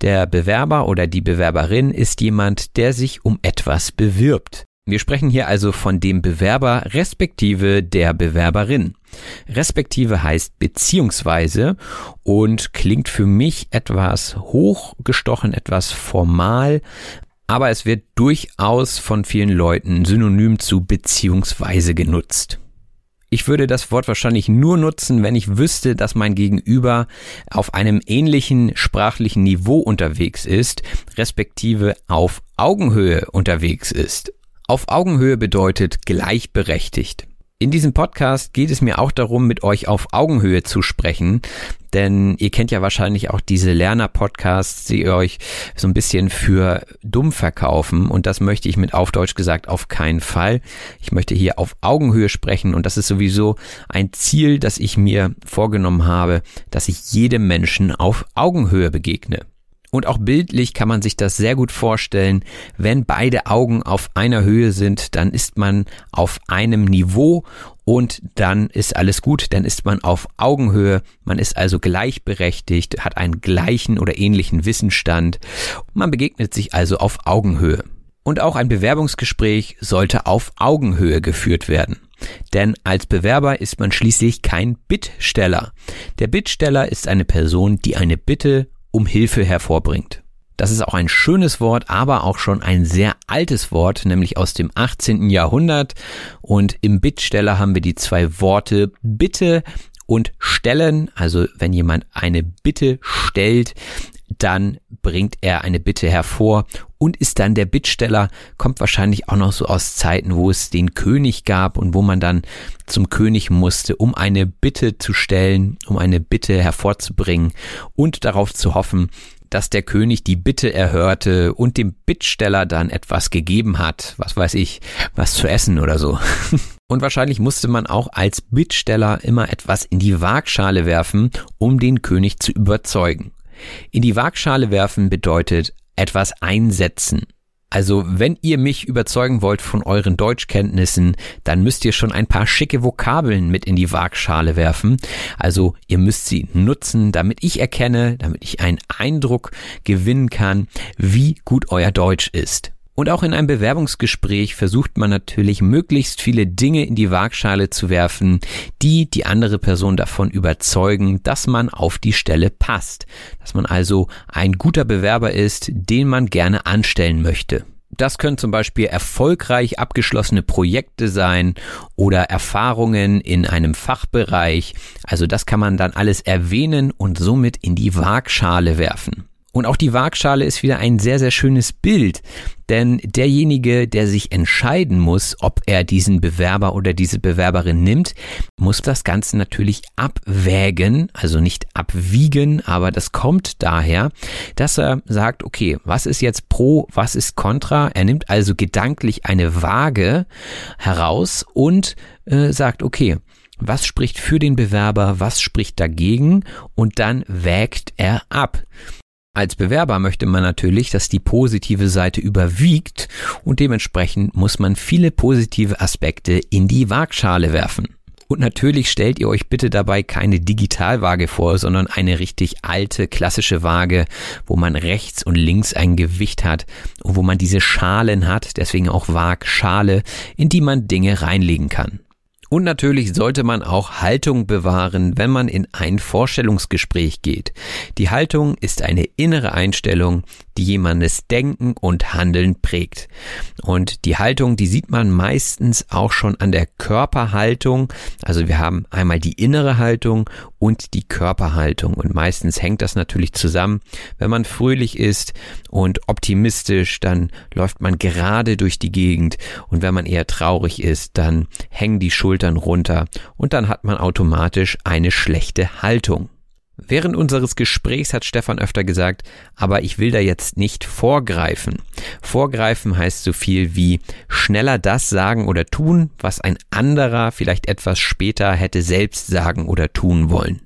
Der Bewerber oder die Bewerberin ist jemand, der sich um etwas bewirbt. Wir sprechen hier also von dem Bewerber respektive der Bewerberin. Respektive heißt beziehungsweise und klingt für mich etwas hochgestochen, etwas formal, aber es wird durchaus von vielen Leuten synonym zu beziehungsweise genutzt. Ich würde das Wort wahrscheinlich nur nutzen, wenn ich wüsste, dass mein Gegenüber auf einem ähnlichen sprachlichen Niveau unterwegs ist, respektive auf Augenhöhe unterwegs ist. Auf Augenhöhe bedeutet gleichberechtigt. In diesem Podcast geht es mir auch darum, mit euch auf Augenhöhe zu sprechen, denn ihr kennt ja wahrscheinlich auch diese Lerner-Podcasts, die euch so ein bisschen für dumm verkaufen und das möchte ich mit auf Deutsch gesagt auf keinen Fall. Ich möchte hier auf Augenhöhe sprechen und das ist sowieso ein Ziel, das ich mir vorgenommen habe, dass ich jedem Menschen auf Augenhöhe begegne. Und auch bildlich kann man sich das sehr gut vorstellen. Wenn beide Augen auf einer Höhe sind, dann ist man auf einem Niveau und dann ist alles gut, dann ist man auf Augenhöhe, man ist also gleichberechtigt, hat einen gleichen oder ähnlichen Wissensstand, man begegnet sich also auf Augenhöhe. Und auch ein Bewerbungsgespräch sollte auf Augenhöhe geführt werden. Denn als Bewerber ist man schließlich kein Bittsteller. Der Bittsteller ist eine Person, die eine Bitte um Hilfe hervorbringt. Das ist auch ein schönes Wort, aber auch schon ein sehr altes Wort, nämlich aus dem 18. Jahrhundert. Und im Bittsteller haben wir die zwei Worte Bitte und Stellen. Also wenn jemand eine Bitte stellt, dann bringt er eine Bitte hervor und ist dann der Bittsteller, kommt wahrscheinlich auch noch so aus Zeiten, wo es den König gab und wo man dann zum König musste, um eine Bitte zu stellen, um eine Bitte hervorzubringen und darauf zu hoffen, dass der König die Bitte erhörte und dem Bittsteller dann etwas gegeben hat, was weiß ich, was zu essen oder so. [laughs] Und wahrscheinlich musste man auch als Bittsteller immer etwas in die Waagschale werfen, um den König zu überzeugen. In die Waagschale werfen bedeutet etwas einsetzen. Also, wenn ihr mich überzeugen wollt von euren Deutschkenntnissen, dann müsst ihr schon ein paar schicke Vokabeln mit in die Waagschale werfen. Also, ihr müsst sie nutzen, damit ich erkenne, damit ich einen Eindruck gewinnen kann, wie gut euer Deutsch ist. Und auch in einem Bewerbungsgespräch versucht man natürlich möglichst viele Dinge in die Waagschale zu werfen, die die andere Person davon überzeugen, dass man auf die Stelle passt, dass man also ein guter Bewerber ist, den man gerne anstellen möchte. Das können zum Beispiel erfolgreich abgeschlossene Projekte sein oder Erfahrungen in einem Fachbereich. Also das kann man dann alles erwähnen und somit in die Waagschale werfen. Und auch die Waagschale ist wieder ein sehr, sehr schönes Bild, denn derjenige, der sich entscheiden muss, ob er diesen Bewerber oder diese Bewerberin nimmt, muss das Ganze natürlich abwägen, also nicht abwiegen, aber das kommt daher, dass er sagt, okay, was ist jetzt pro, was ist contra? Er nimmt also gedanklich eine Waage heraus und äh, sagt, okay, was spricht für den Bewerber, was spricht dagegen und dann wägt er ab. Als Bewerber möchte man natürlich, dass die positive Seite überwiegt und dementsprechend muss man viele positive Aspekte in die Waagschale werfen. Und natürlich stellt ihr euch bitte dabei keine Digitalwaage vor, sondern eine richtig alte, klassische Waage, wo man rechts und links ein Gewicht hat und wo man diese Schalen hat, deswegen auch Waagschale, in die man Dinge reinlegen kann. Und natürlich sollte man auch Haltung bewahren, wenn man in ein Vorstellungsgespräch geht. Die Haltung ist eine innere Einstellung, die jemandes Denken und Handeln prägt. Und die Haltung, die sieht man meistens auch schon an der Körperhaltung. Also wir haben einmal die innere Haltung und die Körperhaltung. Und meistens hängt das natürlich zusammen. Wenn man fröhlich ist und optimistisch, dann läuft man gerade durch die Gegend. Und wenn man eher traurig ist, dann hängen die Schultern runter und dann hat man automatisch eine schlechte Haltung. Während unseres Gesprächs hat Stefan öfter gesagt, aber ich will da jetzt nicht vorgreifen. Vorgreifen heißt so viel wie schneller das sagen oder tun, was ein anderer vielleicht etwas später hätte selbst sagen oder tun wollen.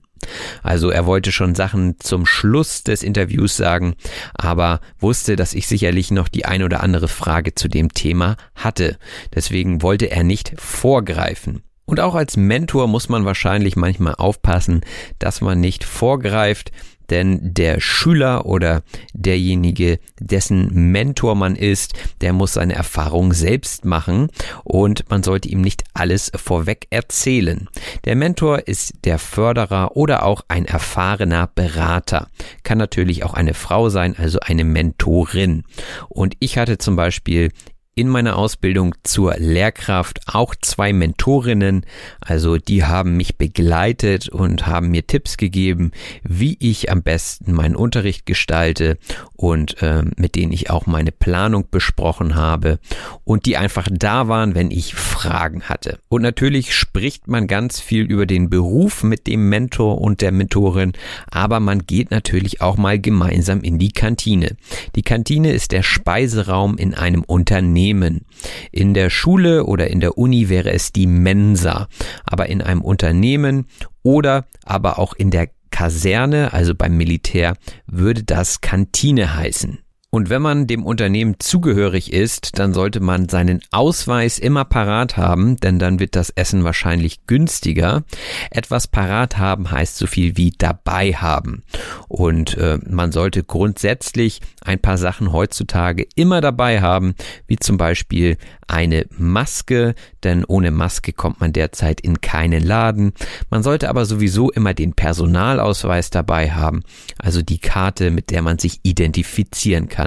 Also er wollte schon Sachen zum Schluss des Interviews sagen, aber wusste, dass ich sicherlich noch die ein oder andere Frage zu dem Thema hatte. Deswegen wollte er nicht vorgreifen. Und auch als Mentor muss man wahrscheinlich manchmal aufpassen, dass man nicht vorgreift, denn der Schüler oder derjenige, dessen Mentor man ist, der muss seine Erfahrung selbst machen und man sollte ihm nicht alles vorweg erzählen. Der Mentor ist der Förderer oder auch ein erfahrener Berater. Kann natürlich auch eine Frau sein, also eine Mentorin. Und ich hatte zum Beispiel in meiner Ausbildung zur Lehrkraft auch zwei Mentorinnen. Also die haben mich begleitet und haben mir Tipps gegeben, wie ich am besten meinen Unterricht gestalte und äh, mit denen ich auch meine Planung besprochen habe und die einfach da waren, wenn ich Fragen hatte. Und natürlich spricht man ganz viel über den Beruf mit dem Mentor und der Mentorin, aber man geht natürlich auch mal gemeinsam in die Kantine. Die Kantine ist der Speiseraum in einem Unternehmen Unternehmen. In der Schule oder in der Uni wäre es die Mensa, aber in einem Unternehmen oder aber auch in der Kaserne, also beim Militär, würde das Kantine heißen. Und wenn man dem Unternehmen zugehörig ist, dann sollte man seinen Ausweis immer parat haben, denn dann wird das Essen wahrscheinlich günstiger. Etwas parat haben heißt so viel wie dabei haben. Und äh, man sollte grundsätzlich ein paar Sachen heutzutage immer dabei haben, wie zum Beispiel eine Maske, denn ohne Maske kommt man derzeit in keinen Laden. Man sollte aber sowieso immer den Personalausweis dabei haben, also die Karte, mit der man sich identifizieren kann.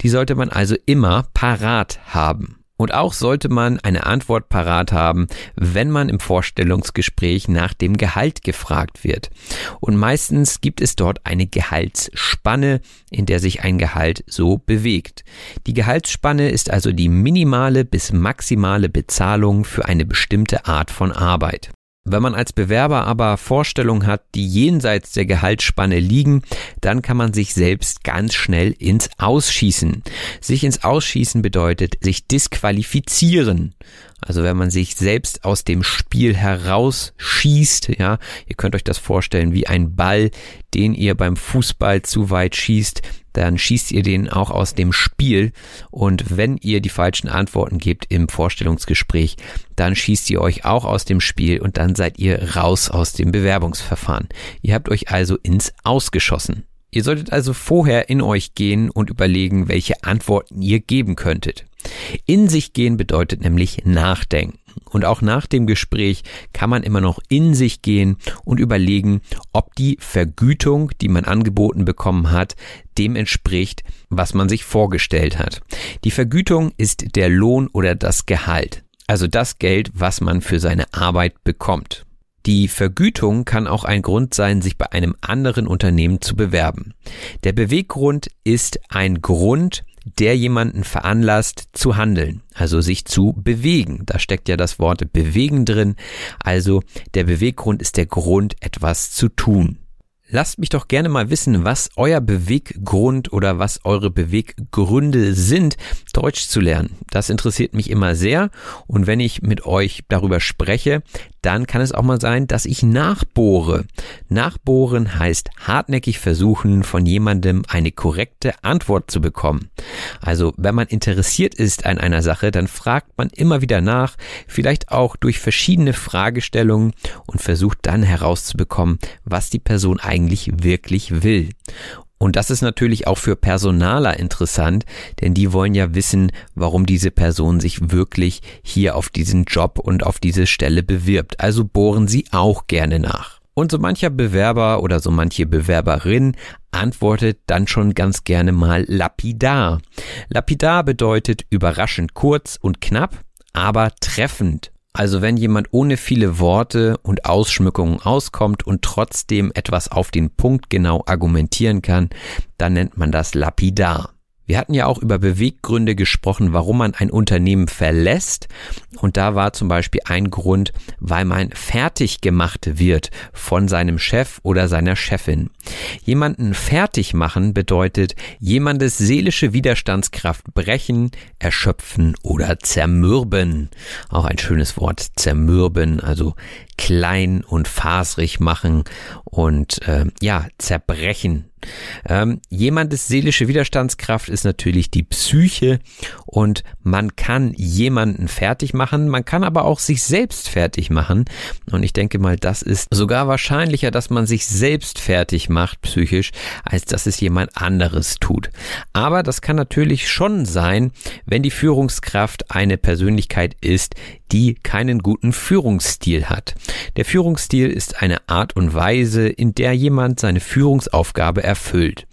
Die sollte man also immer parat haben. Und auch sollte man eine Antwort parat haben, wenn man im Vorstellungsgespräch nach dem Gehalt gefragt wird. Und meistens gibt es dort eine Gehaltsspanne, in der sich ein Gehalt so bewegt. Die Gehaltsspanne ist also die minimale bis maximale Bezahlung für eine bestimmte Art von Arbeit. Wenn man als Bewerber aber Vorstellungen hat, die jenseits der Gehaltsspanne liegen, dann kann man sich selbst ganz schnell ins Ausschießen. Sich ins Ausschießen bedeutet sich disqualifizieren. Also wenn man sich selbst aus dem Spiel herausschießt, ja, ihr könnt euch das vorstellen wie ein Ball, den ihr beim Fußball zu weit schießt, dann schießt ihr den auch aus dem Spiel und wenn ihr die falschen Antworten gebt im Vorstellungsgespräch, dann schießt ihr euch auch aus dem Spiel und dann seid ihr raus aus dem Bewerbungsverfahren. Ihr habt euch also ins Ausgeschossen. Ihr solltet also vorher in euch gehen und überlegen, welche Antworten ihr geben könntet. In sich gehen bedeutet nämlich nachdenken. Und auch nach dem Gespräch kann man immer noch in sich gehen und überlegen, ob die Vergütung, die man angeboten bekommen hat, dem entspricht, was man sich vorgestellt hat. Die Vergütung ist der Lohn oder das Gehalt. Also das Geld, was man für seine Arbeit bekommt. Die Vergütung kann auch ein Grund sein, sich bei einem anderen Unternehmen zu bewerben. Der Beweggrund ist ein Grund, der jemanden veranlasst zu handeln, also sich zu bewegen. Da steckt ja das Wort bewegen drin. Also der Beweggrund ist der Grund, etwas zu tun. Lasst mich doch gerne mal wissen, was euer Beweggrund oder was eure Beweggründe sind, Deutsch zu lernen. Das interessiert mich immer sehr und wenn ich mit euch darüber spreche, dann kann es auch mal sein, dass ich nachbohre. Nachbohren heißt hartnäckig versuchen, von jemandem eine korrekte Antwort zu bekommen. Also wenn man interessiert ist an einer Sache, dann fragt man immer wieder nach, vielleicht auch durch verschiedene Fragestellungen und versucht dann herauszubekommen, was die Person eigentlich wirklich will. Und das ist natürlich auch für Personaler interessant, denn die wollen ja wissen, warum diese Person sich wirklich hier auf diesen Job und auf diese Stelle bewirbt. Also bohren sie auch gerne nach. Und so mancher Bewerber oder so manche Bewerberin antwortet dann schon ganz gerne mal lapidar. Lapidar bedeutet überraschend kurz und knapp, aber treffend. Also wenn jemand ohne viele Worte und Ausschmückungen auskommt und trotzdem etwas auf den Punkt genau argumentieren kann, dann nennt man das lapidar. Wir hatten ja auch über Beweggründe gesprochen, warum man ein Unternehmen verlässt. Und da war zum Beispiel ein Grund, weil man fertig gemacht wird von seinem Chef oder seiner Chefin. Jemanden fertig machen bedeutet jemandes seelische Widerstandskraft brechen, erschöpfen oder zermürben. Auch ein schönes Wort, zermürben, also klein und fasrig machen und äh, ja, zerbrechen ähm, jemandes seelische Widerstandskraft ist natürlich die Psyche und man kann jemanden fertig machen, man kann aber auch sich selbst fertig machen. Und ich denke mal, das ist sogar wahrscheinlicher, dass man sich selbst fertig macht psychisch, als dass es jemand anderes tut. Aber das kann natürlich schon sein, wenn die Führungskraft eine Persönlichkeit ist, die keinen guten Führungsstil hat. Der Führungsstil ist eine Art und Weise, in der jemand seine Führungsaufgabe erfüllt.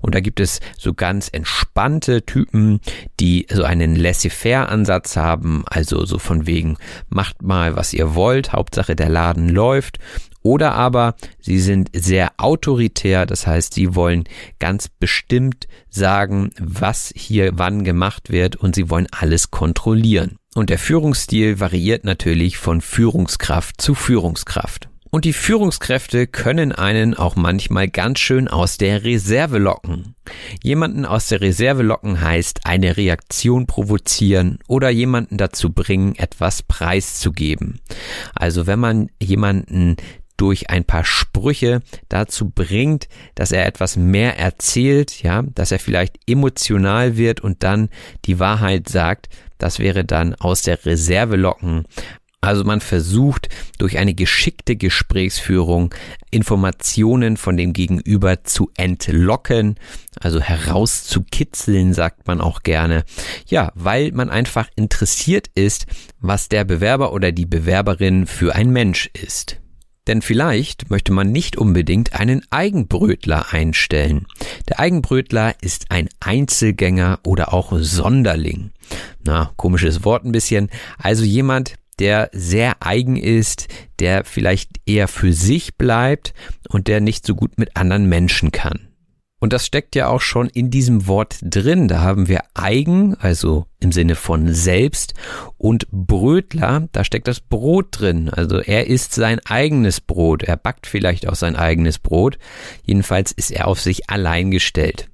Und da gibt es so ganz entspannte Typen, die so einen laissez-faire-Ansatz haben, also so von wegen, macht mal, was ihr wollt, Hauptsache der Laden läuft. Oder aber sie sind sehr autoritär, das heißt, sie wollen ganz bestimmt sagen, was hier wann gemacht wird und sie wollen alles kontrollieren. Und der Führungsstil variiert natürlich von Führungskraft zu Führungskraft. Und die Führungskräfte können einen auch manchmal ganz schön aus der Reserve locken. Jemanden aus der Reserve locken heißt eine Reaktion provozieren oder jemanden dazu bringen, etwas preiszugeben. Also wenn man jemanden durch ein paar Sprüche dazu bringt, dass er etwas mehr erzählt, ja, dass er vielleicht emotional wird und dann die Wahrheit sagt, das wäre dann aus der Reserve locken, also man versucht durch eine geschickte Gesprächsführung Informationen von dem Gegenüber zu entlocken, also herauszukitzeln, sagt man auch gerne. Ja, weil man einfach interessiert ist, was der Bewerber oder die Bewerberin für ein Mensch ist. Denn vielleicht möchte man nicht unbedingt einen Eigenbrötler einstellen. Der Eigenbrötler ist ein Einzelgänger oder auch Sonderling. Na, komisches Wort ein bisschen. Also jemand, der sehr eigen ist, der vielleicht eher für sich bleibt und der nicht so gut mit anderen Menschen kann. Und das steckt ja auch schon in diesem Wort drin. Da haben wir eigen, also im Sinne von selbst, und Brötler, da steckt das Brot drin. Also er isst sein eigenes Brot. Er backt vielleicht auch sein eigenes Brot. Jedenfalls ist er auf sich allein gestellt.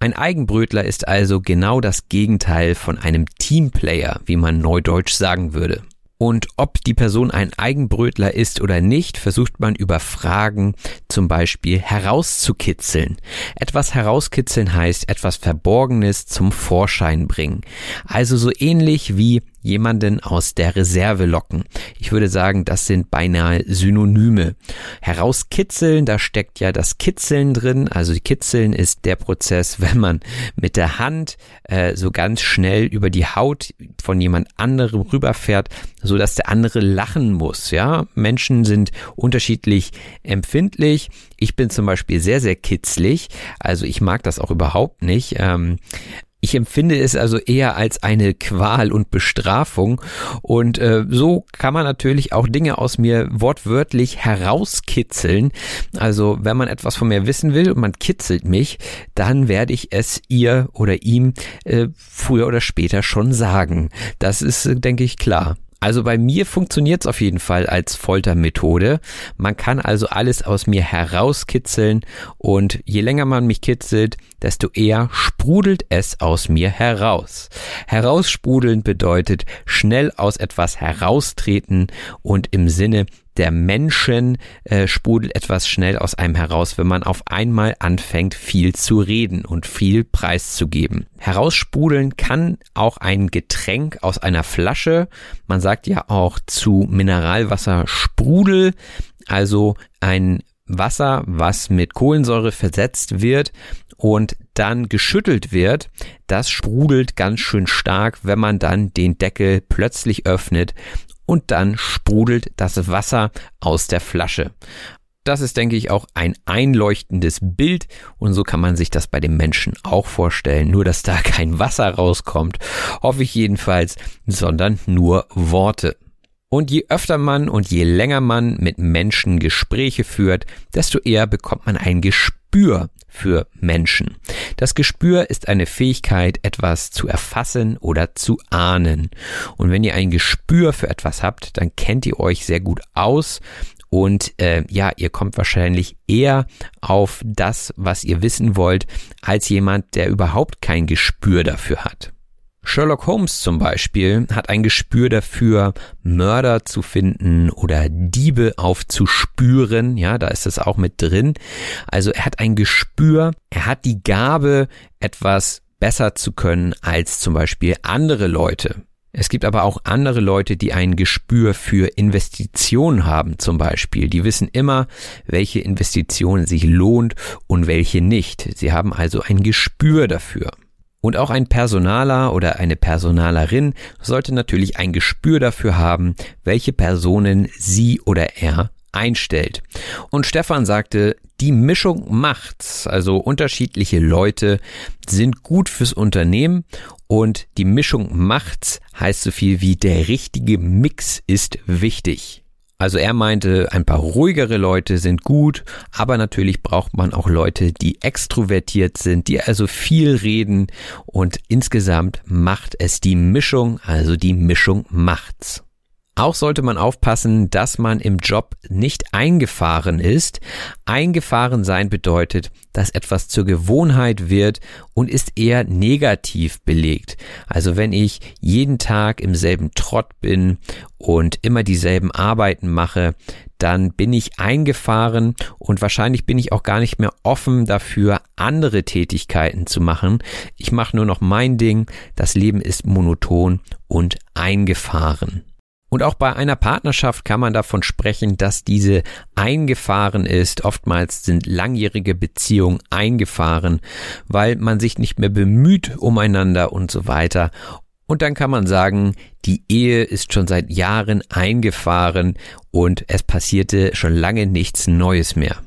Ein Eigenbrötler ist also genau das Gegenteil von einem Teamplayer, wie man neudeutsch sagen würde. Und ob die Person ein Eigenbrötler ist oder nicht, versucht man über Fragen zum Beispiel herauszukitzeln. Etwas herauskitzeln heißt etwas Verborgenes zum Vorschein bringen. Also so ähnlich wie jemanden aus der Reserve locken. Ich würde sagen, das sind beinahe Synonyme. Herauskitzeln, da steckt ja das Kitzeln drin. Also Kitzeln ist der Prozess, [laughs] wenn man mit der Hand äh, so ganz schnell über die Haut von jemand anderem rüberfährt, so dass der andere lachen muss. Ja, Menschen sind unterschiedlich empfindlich. Ich bin zum Beispiel sehr, sehr kitzlig. Also ich mag das auch überhaupt nicht. Ähm, ich empfinde es also eher als eine Qual und Bestrafung und äh, so kann man natürlich auch Dinge aus mir wortwörtlich herauskitzeln. Also wenn man etwas von mir wissen will und man kitzelt mich, dann werde ich es ihr oder ihm äh, früher oder später schon sagen. Das ist, äh, denke ich, klar. Also bei mir funktioniert es auf jeden Fall als Foltermethode. Man kann also alles aus mir herauskitzeln und je länger man mich kitzelt, desto eher sprudelt es aus mir heraus. Heraussprudeln bedeutet schnell aus etwas heraustreten und im Sinne der Menschen äh, sprudelt etwas schnell aus einem heraus, wenn man auf einmal anfängt, viel zu reden und viel preiszugeben. Heraussprudeln kann auch ein Getränk aus einer Flasche. Man sagt ja auch zu Mineralwasser Sprudel, also ein Wasser, was mit Kohlensäure versetzt wird und dann geschüttelt wird, das sprudelt ganz schön stark, wenn man dann den Deckel plötzlich öffnet und dann sprudelt das Wasser aus der Flasche. Das ist, denke ich, auch ein einleuchtendes Bild und so kann man sich das bei dem Menschen auch vorstellen. Nur, dass da kein Wasser rauskommt, hoffe ich jedenfalls, sondern nur Worte. Und je öfter man und je länger man mit Menschen Gespräche führt, desto eher bekommt man ein Gespür für Menschen. Das Gespür ist eine Fähigkeit, etwas zu erfassen oder zu ahnen. Und wenn ihr ein Gespür für etwas habt, dann kennt ihr euch sehr gut aus und äh, ja, ihr kommt wahrscheinlich eher auf das, was ihr wissen wollt, als jemand, der überhaupt kein Gespür dafür hat. Sherlock Holmes zum Beispiel hat ein Gespür dafür, Mörder zu finden oder Diebe aufzuspüren. Ja, da ist es auch mit drin. Also er hat ein Gespür, er hat die Gabe, etwas besser zu können als zum Beispiel andere Leute. Es gibt aber auch andere Leute, die ein Gespür für Investitionen haben zum Beispiel. Die wissen immer, welche Investition sich lohnt und welche nicht. Sie haben also ein Gespür dafür. Und auch ein Personaler oder eine Personalerin sollte natürlich ein Gespür dafür haben, welche Personen sie oder er einstellt. Und Stefan sagte, die Mischung macht's. Also unterschiedliche Leute sind gut fürs Unternehmen und die Mischung macht's heißt so viel wie der richtige Mix ist wichtig. Also er meinte, ein paar ruhigere Leute sind gut, aber natürlich braucht man auch Leute, die extrovertiert sind, die also viel reden und insgesamt macht es die Mischung, also die Mischung macht's. Auch sollte man aufpassen, dass man im Job nicht eingefahren ist. Eingefahren sein bedeutet, dass etwas zur Gewohnheit wird und ist eher negativ belegt. Also wenn ich jeden Tag im selben Trott bin und immer dieselben Arbeiten mache, dann bin ich eingefahren und wahrscheinlich bin ich auch gar nicht mehr offen dafür, andere Tätigkeiten zu machen. Ich mache nur noch mein Ding. Das Leben ist monoton und eingefahren. Und auch bei einer Partnerschaft kann man davon sprechen, dass diese eingefahren ist. Oftmals sind langjährige Beziehungen eingefahren, weil man sich nicht mehr bemüht umeinander und so weiter. Und dann kann man sagen, die Ehe ist schon seit Jahren eingefahren und es passierte schon lange nichts Neues mehr.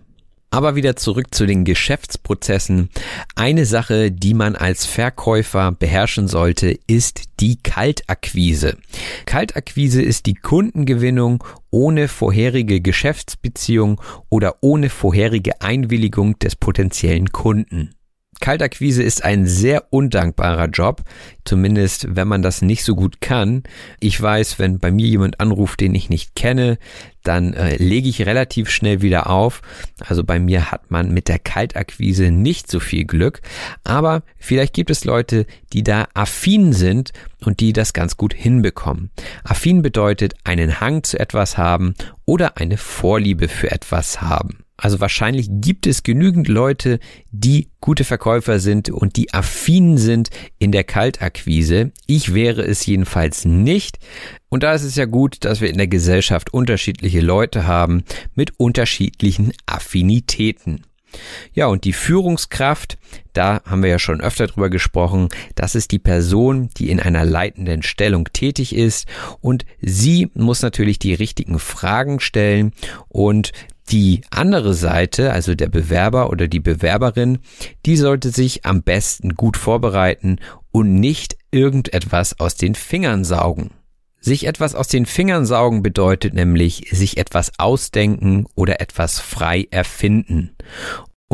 Aber wieder zurück zu den Geschäftsprozessen. Eine Sache, die man als Verkäufer beherrschen sollte, ist die Kaltakquise. Kaltakquise ist die Kundengewinnung ohne vorherige Geschäftsbeziehung oder ohne vorherige Einwilligung des potenziellen Kunden. Kaltakquise ist ein sehr undankbarer Job, zumindest wenn man das nicht so gut kann. Ich weiß, wenn bei mir jemand anruft, den ich nicht kenne, dann äh, lege ich relativ schnell wieder auf. Also bei mir hat man mit der Kaltakquise nicht so viel Glück, aber vielleicht gibt es Leute, die da affin sind und die das ganz gut hinbekommen. Affin bedeutet einen Hang zu etwas haben oder eine Vorliebe für etwas haben. Also wahrscheinlich gibt es genügend Leute, die gute Verkäufer sind und die affin sind in der Kaltakquise. Ich wäre es jedenfalls nicht. Und da ist es ja gut, dass wir in der Gesellschaft unterschiedliche Leute haben mit unterschiedlichen Affinitäten. Ja, und die Führungskraft, da haben wir ja schon öfter drüber gesprochen, das ist die Person, die in einer leitenden Stellung tätig ist und sie muss natürlich die richtigen Fragen stellen und die andere Seite, also der Bewerber oder die Bewerberin, die sollte sich am besten gut vorbereiten und nicht irgendetwas aus den Fingern saugen. Sich etwas aus den Fingern saugen bedeutet nämlich sich etwas ausdenken oder etwas frei erfinden.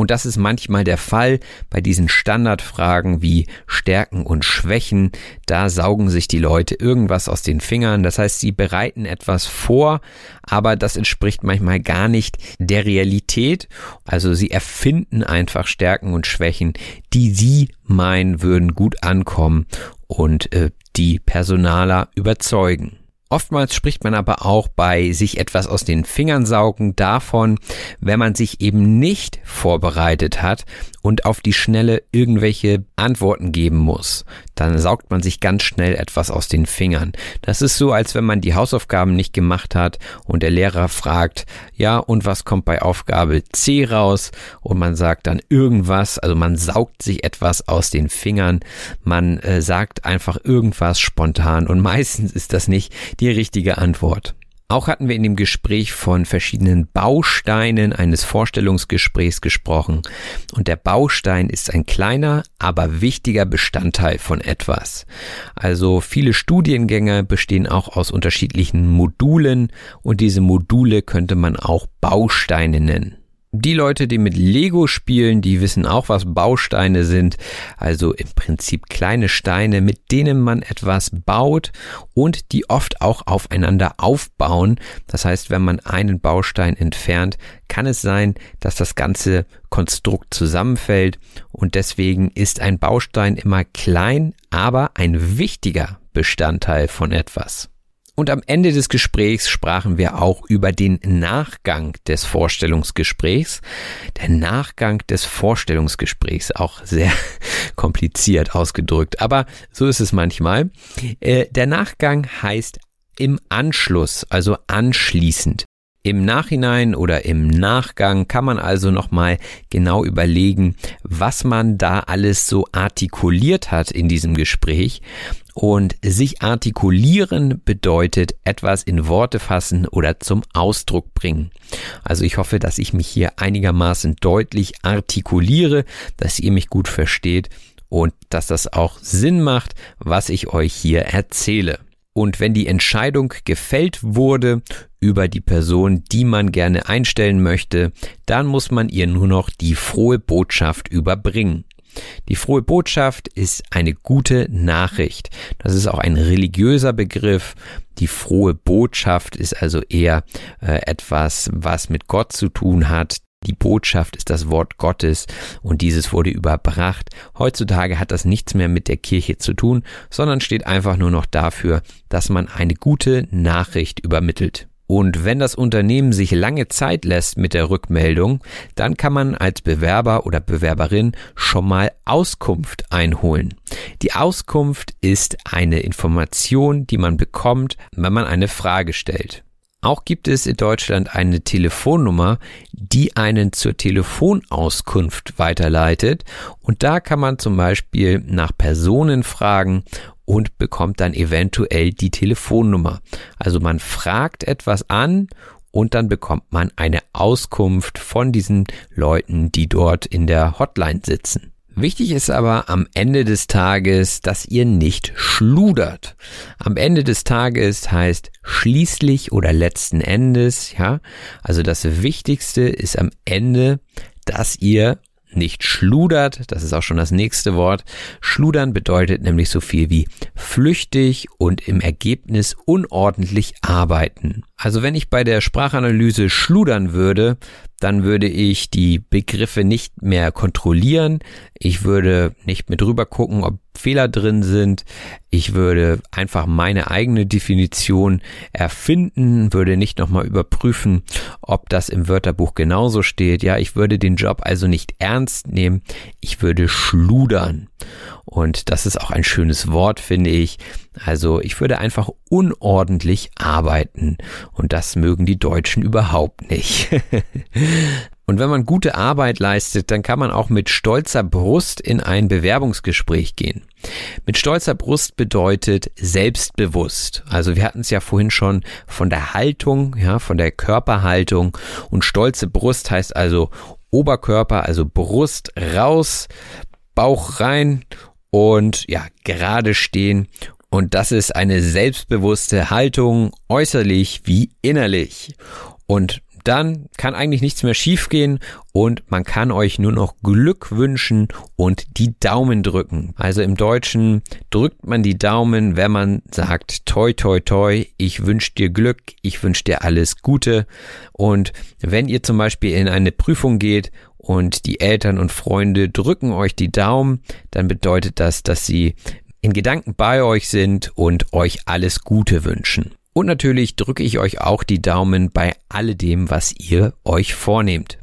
Und das ist manchmal der Fall bei diesen Standardfragen wie Stärken und Schwächen. Da saugen sich die Leute irgendwas aus den Fingern. Das heißt, sie bereiten etwas vor, aber das entspricht manchmal gar nicht der Realität. Also sie erfinden einfach Stärken und Schwächen, die sie meinen würden gut ankommen und äh, die Personaler überzeugen. Oftmals spricht man aber auch bei sich etwas aus den Fingern saugen davon, wenn man sich eben nicht vorbereitet hat und auf die Schnelle irgendwelche Antworten geben muss. Dann saugt man sich ganz schnell etwas aus den Fingern. Das ist so, als wenn man die Hausaufgaben nicht gemacht hat und der Lehrer fragt, ja, und was kommt bei Aufgabe C raus? Und man sagt dann irgendwas, also man saugt sich etwas aus den Fingern, man äh, sagt einfach irgendwas spontan und [laughs] meistens ist das nicht die richtige Antwort. Auch hatten wir in dem Gespräch von verschiedenen Bausteinen eines Vorstellungsgesprächs gesprochen. Und der Baustein ist ein kleiner, aber wichtiger Bestandteil von etwas. Also viele Studiengänge bestehen auch aus unterschiedlichen Modulen und diese Module könnte man auch Bausteine nennen. Die Leute, die mit Lego spielen, die wissen auch, was Bausteine sind. Also im Prinzip kleine Steine, mit denen man etwas baut und die oft auch aufeinander aufbauen. Das heißt, wenn man einen Baustein entfernt, kann es sein, dass das ganze Konstrukt zusammenfällt. Und deswegen ist ein Baustein immer klein, aber ein wichtiger Bestandteil von etwas. Und am Ende des Gesprächs sprachen wir auch über den Nachgang des Vorstellungsgesprächs. Der Nachgang des Vorstellungsgesprächs, auch sehr [laughs] kompliziert ausgedrückt, aber so ist es manchmal. Äh, der Nachgang heißt im Anschluss, also anschließend. Im Nachhinein oder im Nachgang kann man also nochmal genau überlegen, was man da alles so artikuliert hat in diesem Gespräch. Und sich artikulieren bedeutet etwas in Worte fassen oder zum Ausdruck bringen. Also ich hoffe, dass ich mich hier einigermaßen deutlich artikuliere, dass ihr mich gut versteht und dass das auch Sinn macht, was ich euch hier erzähle. Und wenn die Entscheidung gefällt wurde über die Person, die man gerne einstellen möchte, dann muss man ihr nur noch die frohe Botschaft überbringen. Die frohe Botschaft ist eine gute Nachricht. Das ist auch ein religiöser Begriff. Die frohe Botschaft ist also eher äh, etwas, was mit Gott zu tun hat. Die Botschaft ist das Wort Gottes und dieses wurde überbracht. Heutzutage hat das nichts mehr mit der Kirche zu tun, sondern steht einfach nur noch dafür, dass man eine gute Nachricht übermittelt. Und wenn das Unternehmen sich lange Zeit lässt mit der Rückmeldung, dann kann man als Bewerber oder Bewerberin schon mal Auskunft einholen. Die Auskunft ist eine Information, die man bekommt, wenn man eine Frage stellt. Auch gibt es in Deutschland eine Telefonnummer, die einen zur Telefonauskunft weiterleitet. Und da kann man zum Beispiel nach Personen fragen und bekommt dann eventuell die Telefonnummer. Also man fragt etwas an und dann bekommt man eine Auskunft von diesen Leuten, die dort in der Hotline sitzen. Wichtig ist aber am Ende des Tages, dass ihr nicht schludert. Am Ende des Tages heißt schließlich oder letzten Endes, ja. Also das Wichtigste ist am Ende, dass ihr nicht schludert, das ist auch schon das nächste Wort. Schludern bedeutet nämlich so viel wie flüchtig und im Ergebnis unordentlich arbeiten. Also wenn ich bei der Sprachanalyse schludern würde, dann würde ich die Begriffe nicht mehr kontrollieren. Ich würde nicht mehr drüber gucken, ob Fehler drin sind. Ich würde einfach meine eigene Definition erfinden, würde nicht nochmal überprüfen, ob das im Wörterbuch genauso steht. Ja, ich würde den Job also nicht ernst nehmen. Ich würde schludern. Und das ist auch ein schönes Wort, finde ich. Also ich würde einfach unordentlich arbeiten. Und das mögen die Deutschen überhaupt nicht. [laughs] Und wenn man gute Arbeit leistet, dann kann man auch mit stolzer Brust in ein Bewerbungsgespräch gehen. Mit stolzer Brust bedeutet selbstbewusst. Also wir hatten es ja vorhin schon von der Haltung, ja, von der Körperhaltung und stolze Brust heißt also Oberkörper, also Brust raus, Bauch rein und ja, gerade stehen. Und das ist eine selbstbewusste Haltung, äußerlich wie innerlich. Und dann kann eigentlich nichts mehr schiefgehen und man kann euch nur noch Glück wünschen und die Daumen drücken. Also im Deutschen drückt man die Daumen, wenn man sagt toi toi toi, ich wünsche dir Glück, ich wünsche dir alles Gute und wenn ihr zum Beispiel in eine Prüfung geht und die Eltern und Freunde drücken euch die Daumen, dann bedeutet das, dass sie in Gedanken bei euch sind und euch alles Gute wünschen. Und natürlich drücke ich euch auch die Daumen bei alledem, was ihr euch vornehmt.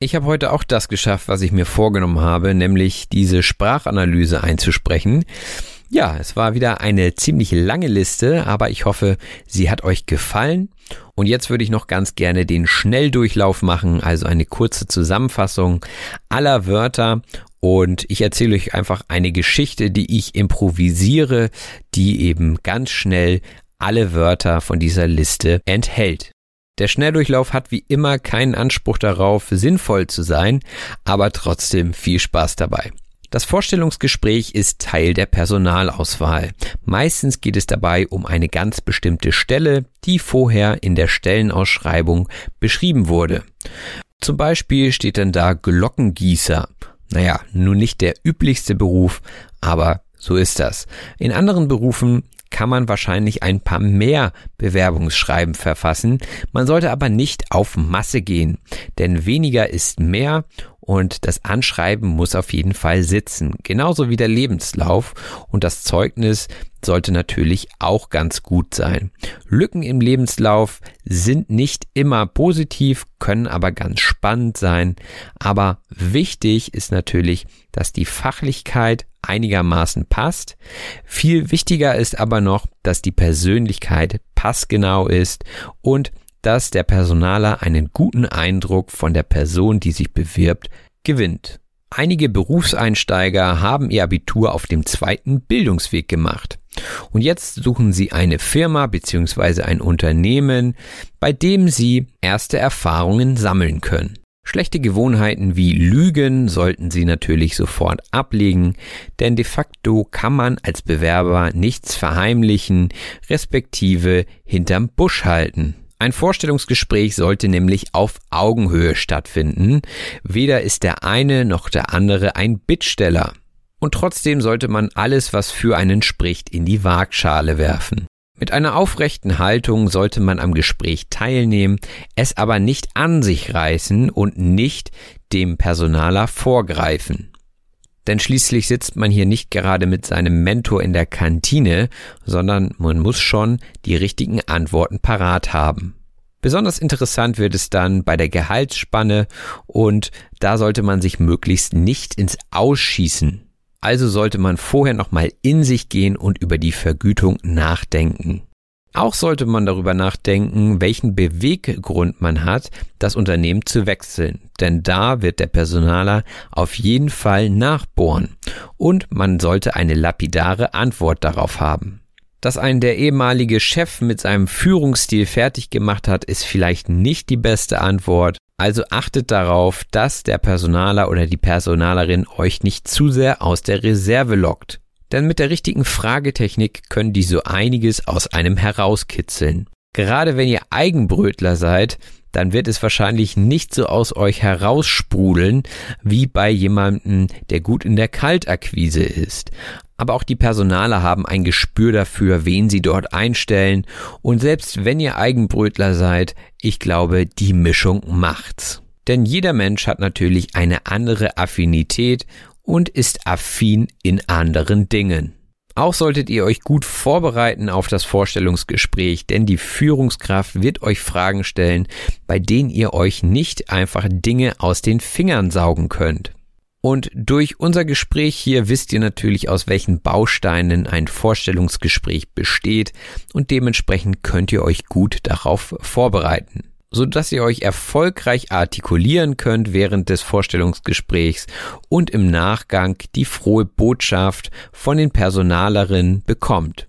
Ich habe heute auch das geschafft, was ich mir vorgenommen habe, nämlich diese Sprachanalyse einzusprechen. Ja, es war wieder eine ziemlich lange Liste, aber ich hoffe, sie hat euch gefallen. Und jetzt würde ich noch ganz gerne den Schnelldurchlauf machen, also eine kurze Zusammenfassung aller Wörter. Und ich erzähle euch einfach eine Geschichte, die ich improvisiere, die eben ganz schnell alle Wörter von dieser Liste enthält. Der Schnelldurchlauf hat wie immer keinen Anspruch darauf, sinnvoll zu sein, aber trotzdem viel Spaß dabei. Das Vorstellungsgespräch ist Teil der Personalauswahl. Meistens geht es dabei um eine ganz bestimmte Stelle, die vorher in der Stellenausschreibung beschrieben wurde. Zum Beispiel steht dann da Glockengießer. Naja, nun nicht der üblichste Beruf, aber so ist das. In anderen Berufen kann man wahrscheinlich ein paar mehr Bewerbungsschreiben verfassen. Man sollte aber nicht auf Masse gehen, denn weniger ist mehr und das Anschreiben muss auf jeden Fall sitzen, genauso wie der Lebenslauf und das Zeugnis sollte natürlich auch ganz gut sein. Lücken im Lebenslauf sind nicht immer positiv, können aber ganz spannend sein, aber wichtig ist natürlich, dass die Fachlichkeit einigermaßen passt. Viel wichtiger ist aber noch, dass die Persönlichkeit passgenau ist und dass der Personaler einen guten Eindruck von der Person, die sich bewirbt, gewinnt. Einige Berufseinsteiger haben ihr Abitur auf dem zweiten Bildungsweg gemacht. Und jetzt suchen sie eine Firma bzw. ein Unternehmen, bei dem sie erste Erfahrungen sammeln können. Schlechte Gewohnheiten wie Lügen sollten Sie natürlich sofort ablegen, denn de facto kann man als Bewerber nichts verheimlichen, respektive hinterm Busch halten. Ein Vorstellungsgespräch sollte nämlich auf Augenhöhe stattfinden. Weder ist der eine noch der andere ein Bittsteller. Und trotzdem sollte man alles, was für einen spricht, in die Waagschale werfen. Mit einer aufrechten Haltung sollte man am Gespräch teilnehmen, es aber nicht an sich reißen und nicht dem Personaler vorgreifen. Denn schließlich sitzt man hier nicht gerade mit seinem Mentor in der Kantine, sondern man muss schon die richtigen Antworten parat haben. Besonders interessant wird es dann bei der Gehaltsspanne und da sollte man sich möglichst nicht ins Ausschießen also sollte man vorher nochmal in sich gehen und über die Vergütung nachdenken. Auch sollte man darüber nachdenken, welchen Beweggrund man hat, das Unternehmen zu wechseln. Denn da wird der Personaler auf jeden Fall nachbohren. Und man sollte eine lapidare Antwort darauf haben. Dass ein der ehemalige Chef mit seinem Führungsstil fertig gemacht hat, ist vielleicht nicht die beste Antwort, also achtet darauf, dass der Personaler oder die Personalerin euch nicht zu sehr aus der Reserve lockt. Denn mit der richtigen Fragetechnik können die so einiges aus einem herauskitzeln. Gerade wenn ihr Eigenbrötler seid, dann wird es wahrscheinlich nicht so aus euch heraussprudeln wie bei jemandem, der gut in der Kaltakquise ist. Aber auch die Personale haben ein Gespür dafür, wen sie dort einstellen. Und selbst wenn ihr Eigenbrötler seid, ich glaube, die Mischung macht's. Denn jeder Mensch hat natürlich eine andere Affinität und ist affin in anderen Dingen. Auch solltet ihr euch gut vorbereiten auf das Vorstellungsgespräch, denn die Führungskraft wird euch Fragen stellen, bei denen ihr euch nicht einfach Dinge aus den Fingern saugen könnt. Und durch unser Gespräch hier wisst ihr natürlich, aus welchen Bausteinen ein Vorstellungsgespräch besteht und dementsprechend könnt ihr euch gut darauf vorbereiten so dass ihr euch erfolgreich artikulieren könnt während des Vorstellungsgesprächs und im Nachgang die frohe Botschaft von den Personalerinnen bekommt.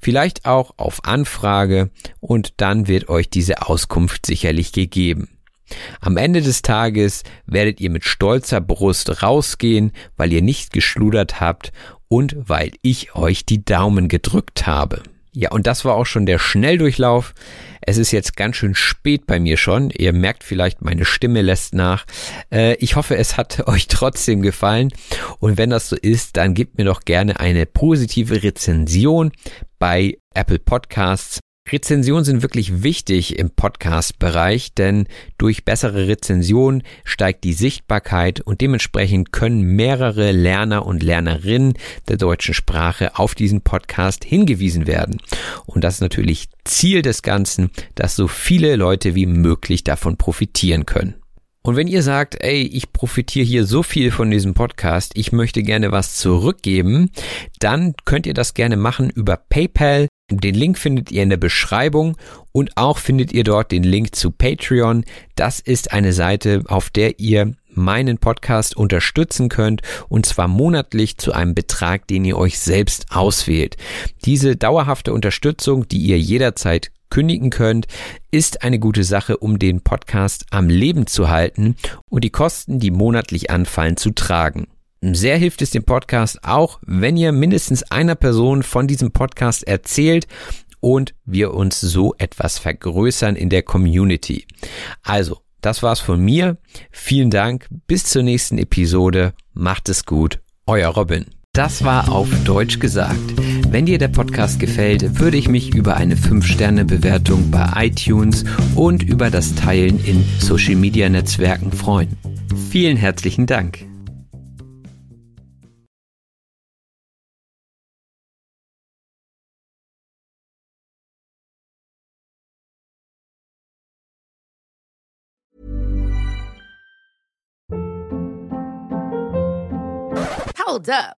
Vielleicht auch auf Anfrage und dann wird euch diese Auskunft sicherlich gegeben. Am Ende des Tages werdet ihr mit stolzer Brust rausgehen, weil ihr nicht geschludert habt und weil ich euch die Daumen gedrückt habe. Ja, und das war auch schon der Schnelldurchlauf. Es ist jetzt ganz schön spät bei mir schon. Ihr merkt vielleicht, meine Stimme lässt nach. Äh, ich hoffe, es hat [laughs] euch trotzdem gefallen. Und wenn das so ist, dann gebt mir doch gerne eine positive Rezension bei Apple Podcasts. Rezensionen sind wirklich wichtig im Podcast-Bereich, denn durch bessere Rezensionen steigt die Sichtbarkeit und dementsprechend können mehrere Lerner und Lernerinnen der deutschen Sprache auf diesen Podcast hingewiesen werden. Und das ist natürlich Ziel des Ganzen, dass so viele Leute wie möglich davon profitieren können. Und wenn ihr sagt, ey, ich profitiere hier so viel von diesem Podcast, ich möchte gerne was zurückgeben, dann könnt ihr das gerne machen über PayPal. Den Link findet ihr in der Beschreibung und auch findet ihr dort den Link zu Patreon. Das ist eine Seite, auf der ihr meinen Podcast unterstützen könnt und zwar monatlich zu einem Betrag, den ihr euch selbst auswählt. Diese dauerhafte Unterstützung, die ihr jederzeit kündigen könnt, ist eine gute Sache, um den Podcast am Leben zu halten und die Kosten, die monatlich anfallen, zu tragen. Sehr hilft es dem Podcast auch, wenn ihr mindestens einer Person von diesem Podcast erzählt und wir uns so etwas vergrößern in der Community. Also, das war's von mir. Vielen Dank. Bis zur nächsten Episode. Macht es gut. Euer Robin. Das war auf Deutsch gesagt. Wenn dir der Podcast gefällt, würde ich mich über eine 5-Sterne-Bewertung bei iTunes und über das Teilen in Social-Media-Netzwerken freuen. Vielen herzlichen Dank. Hold up.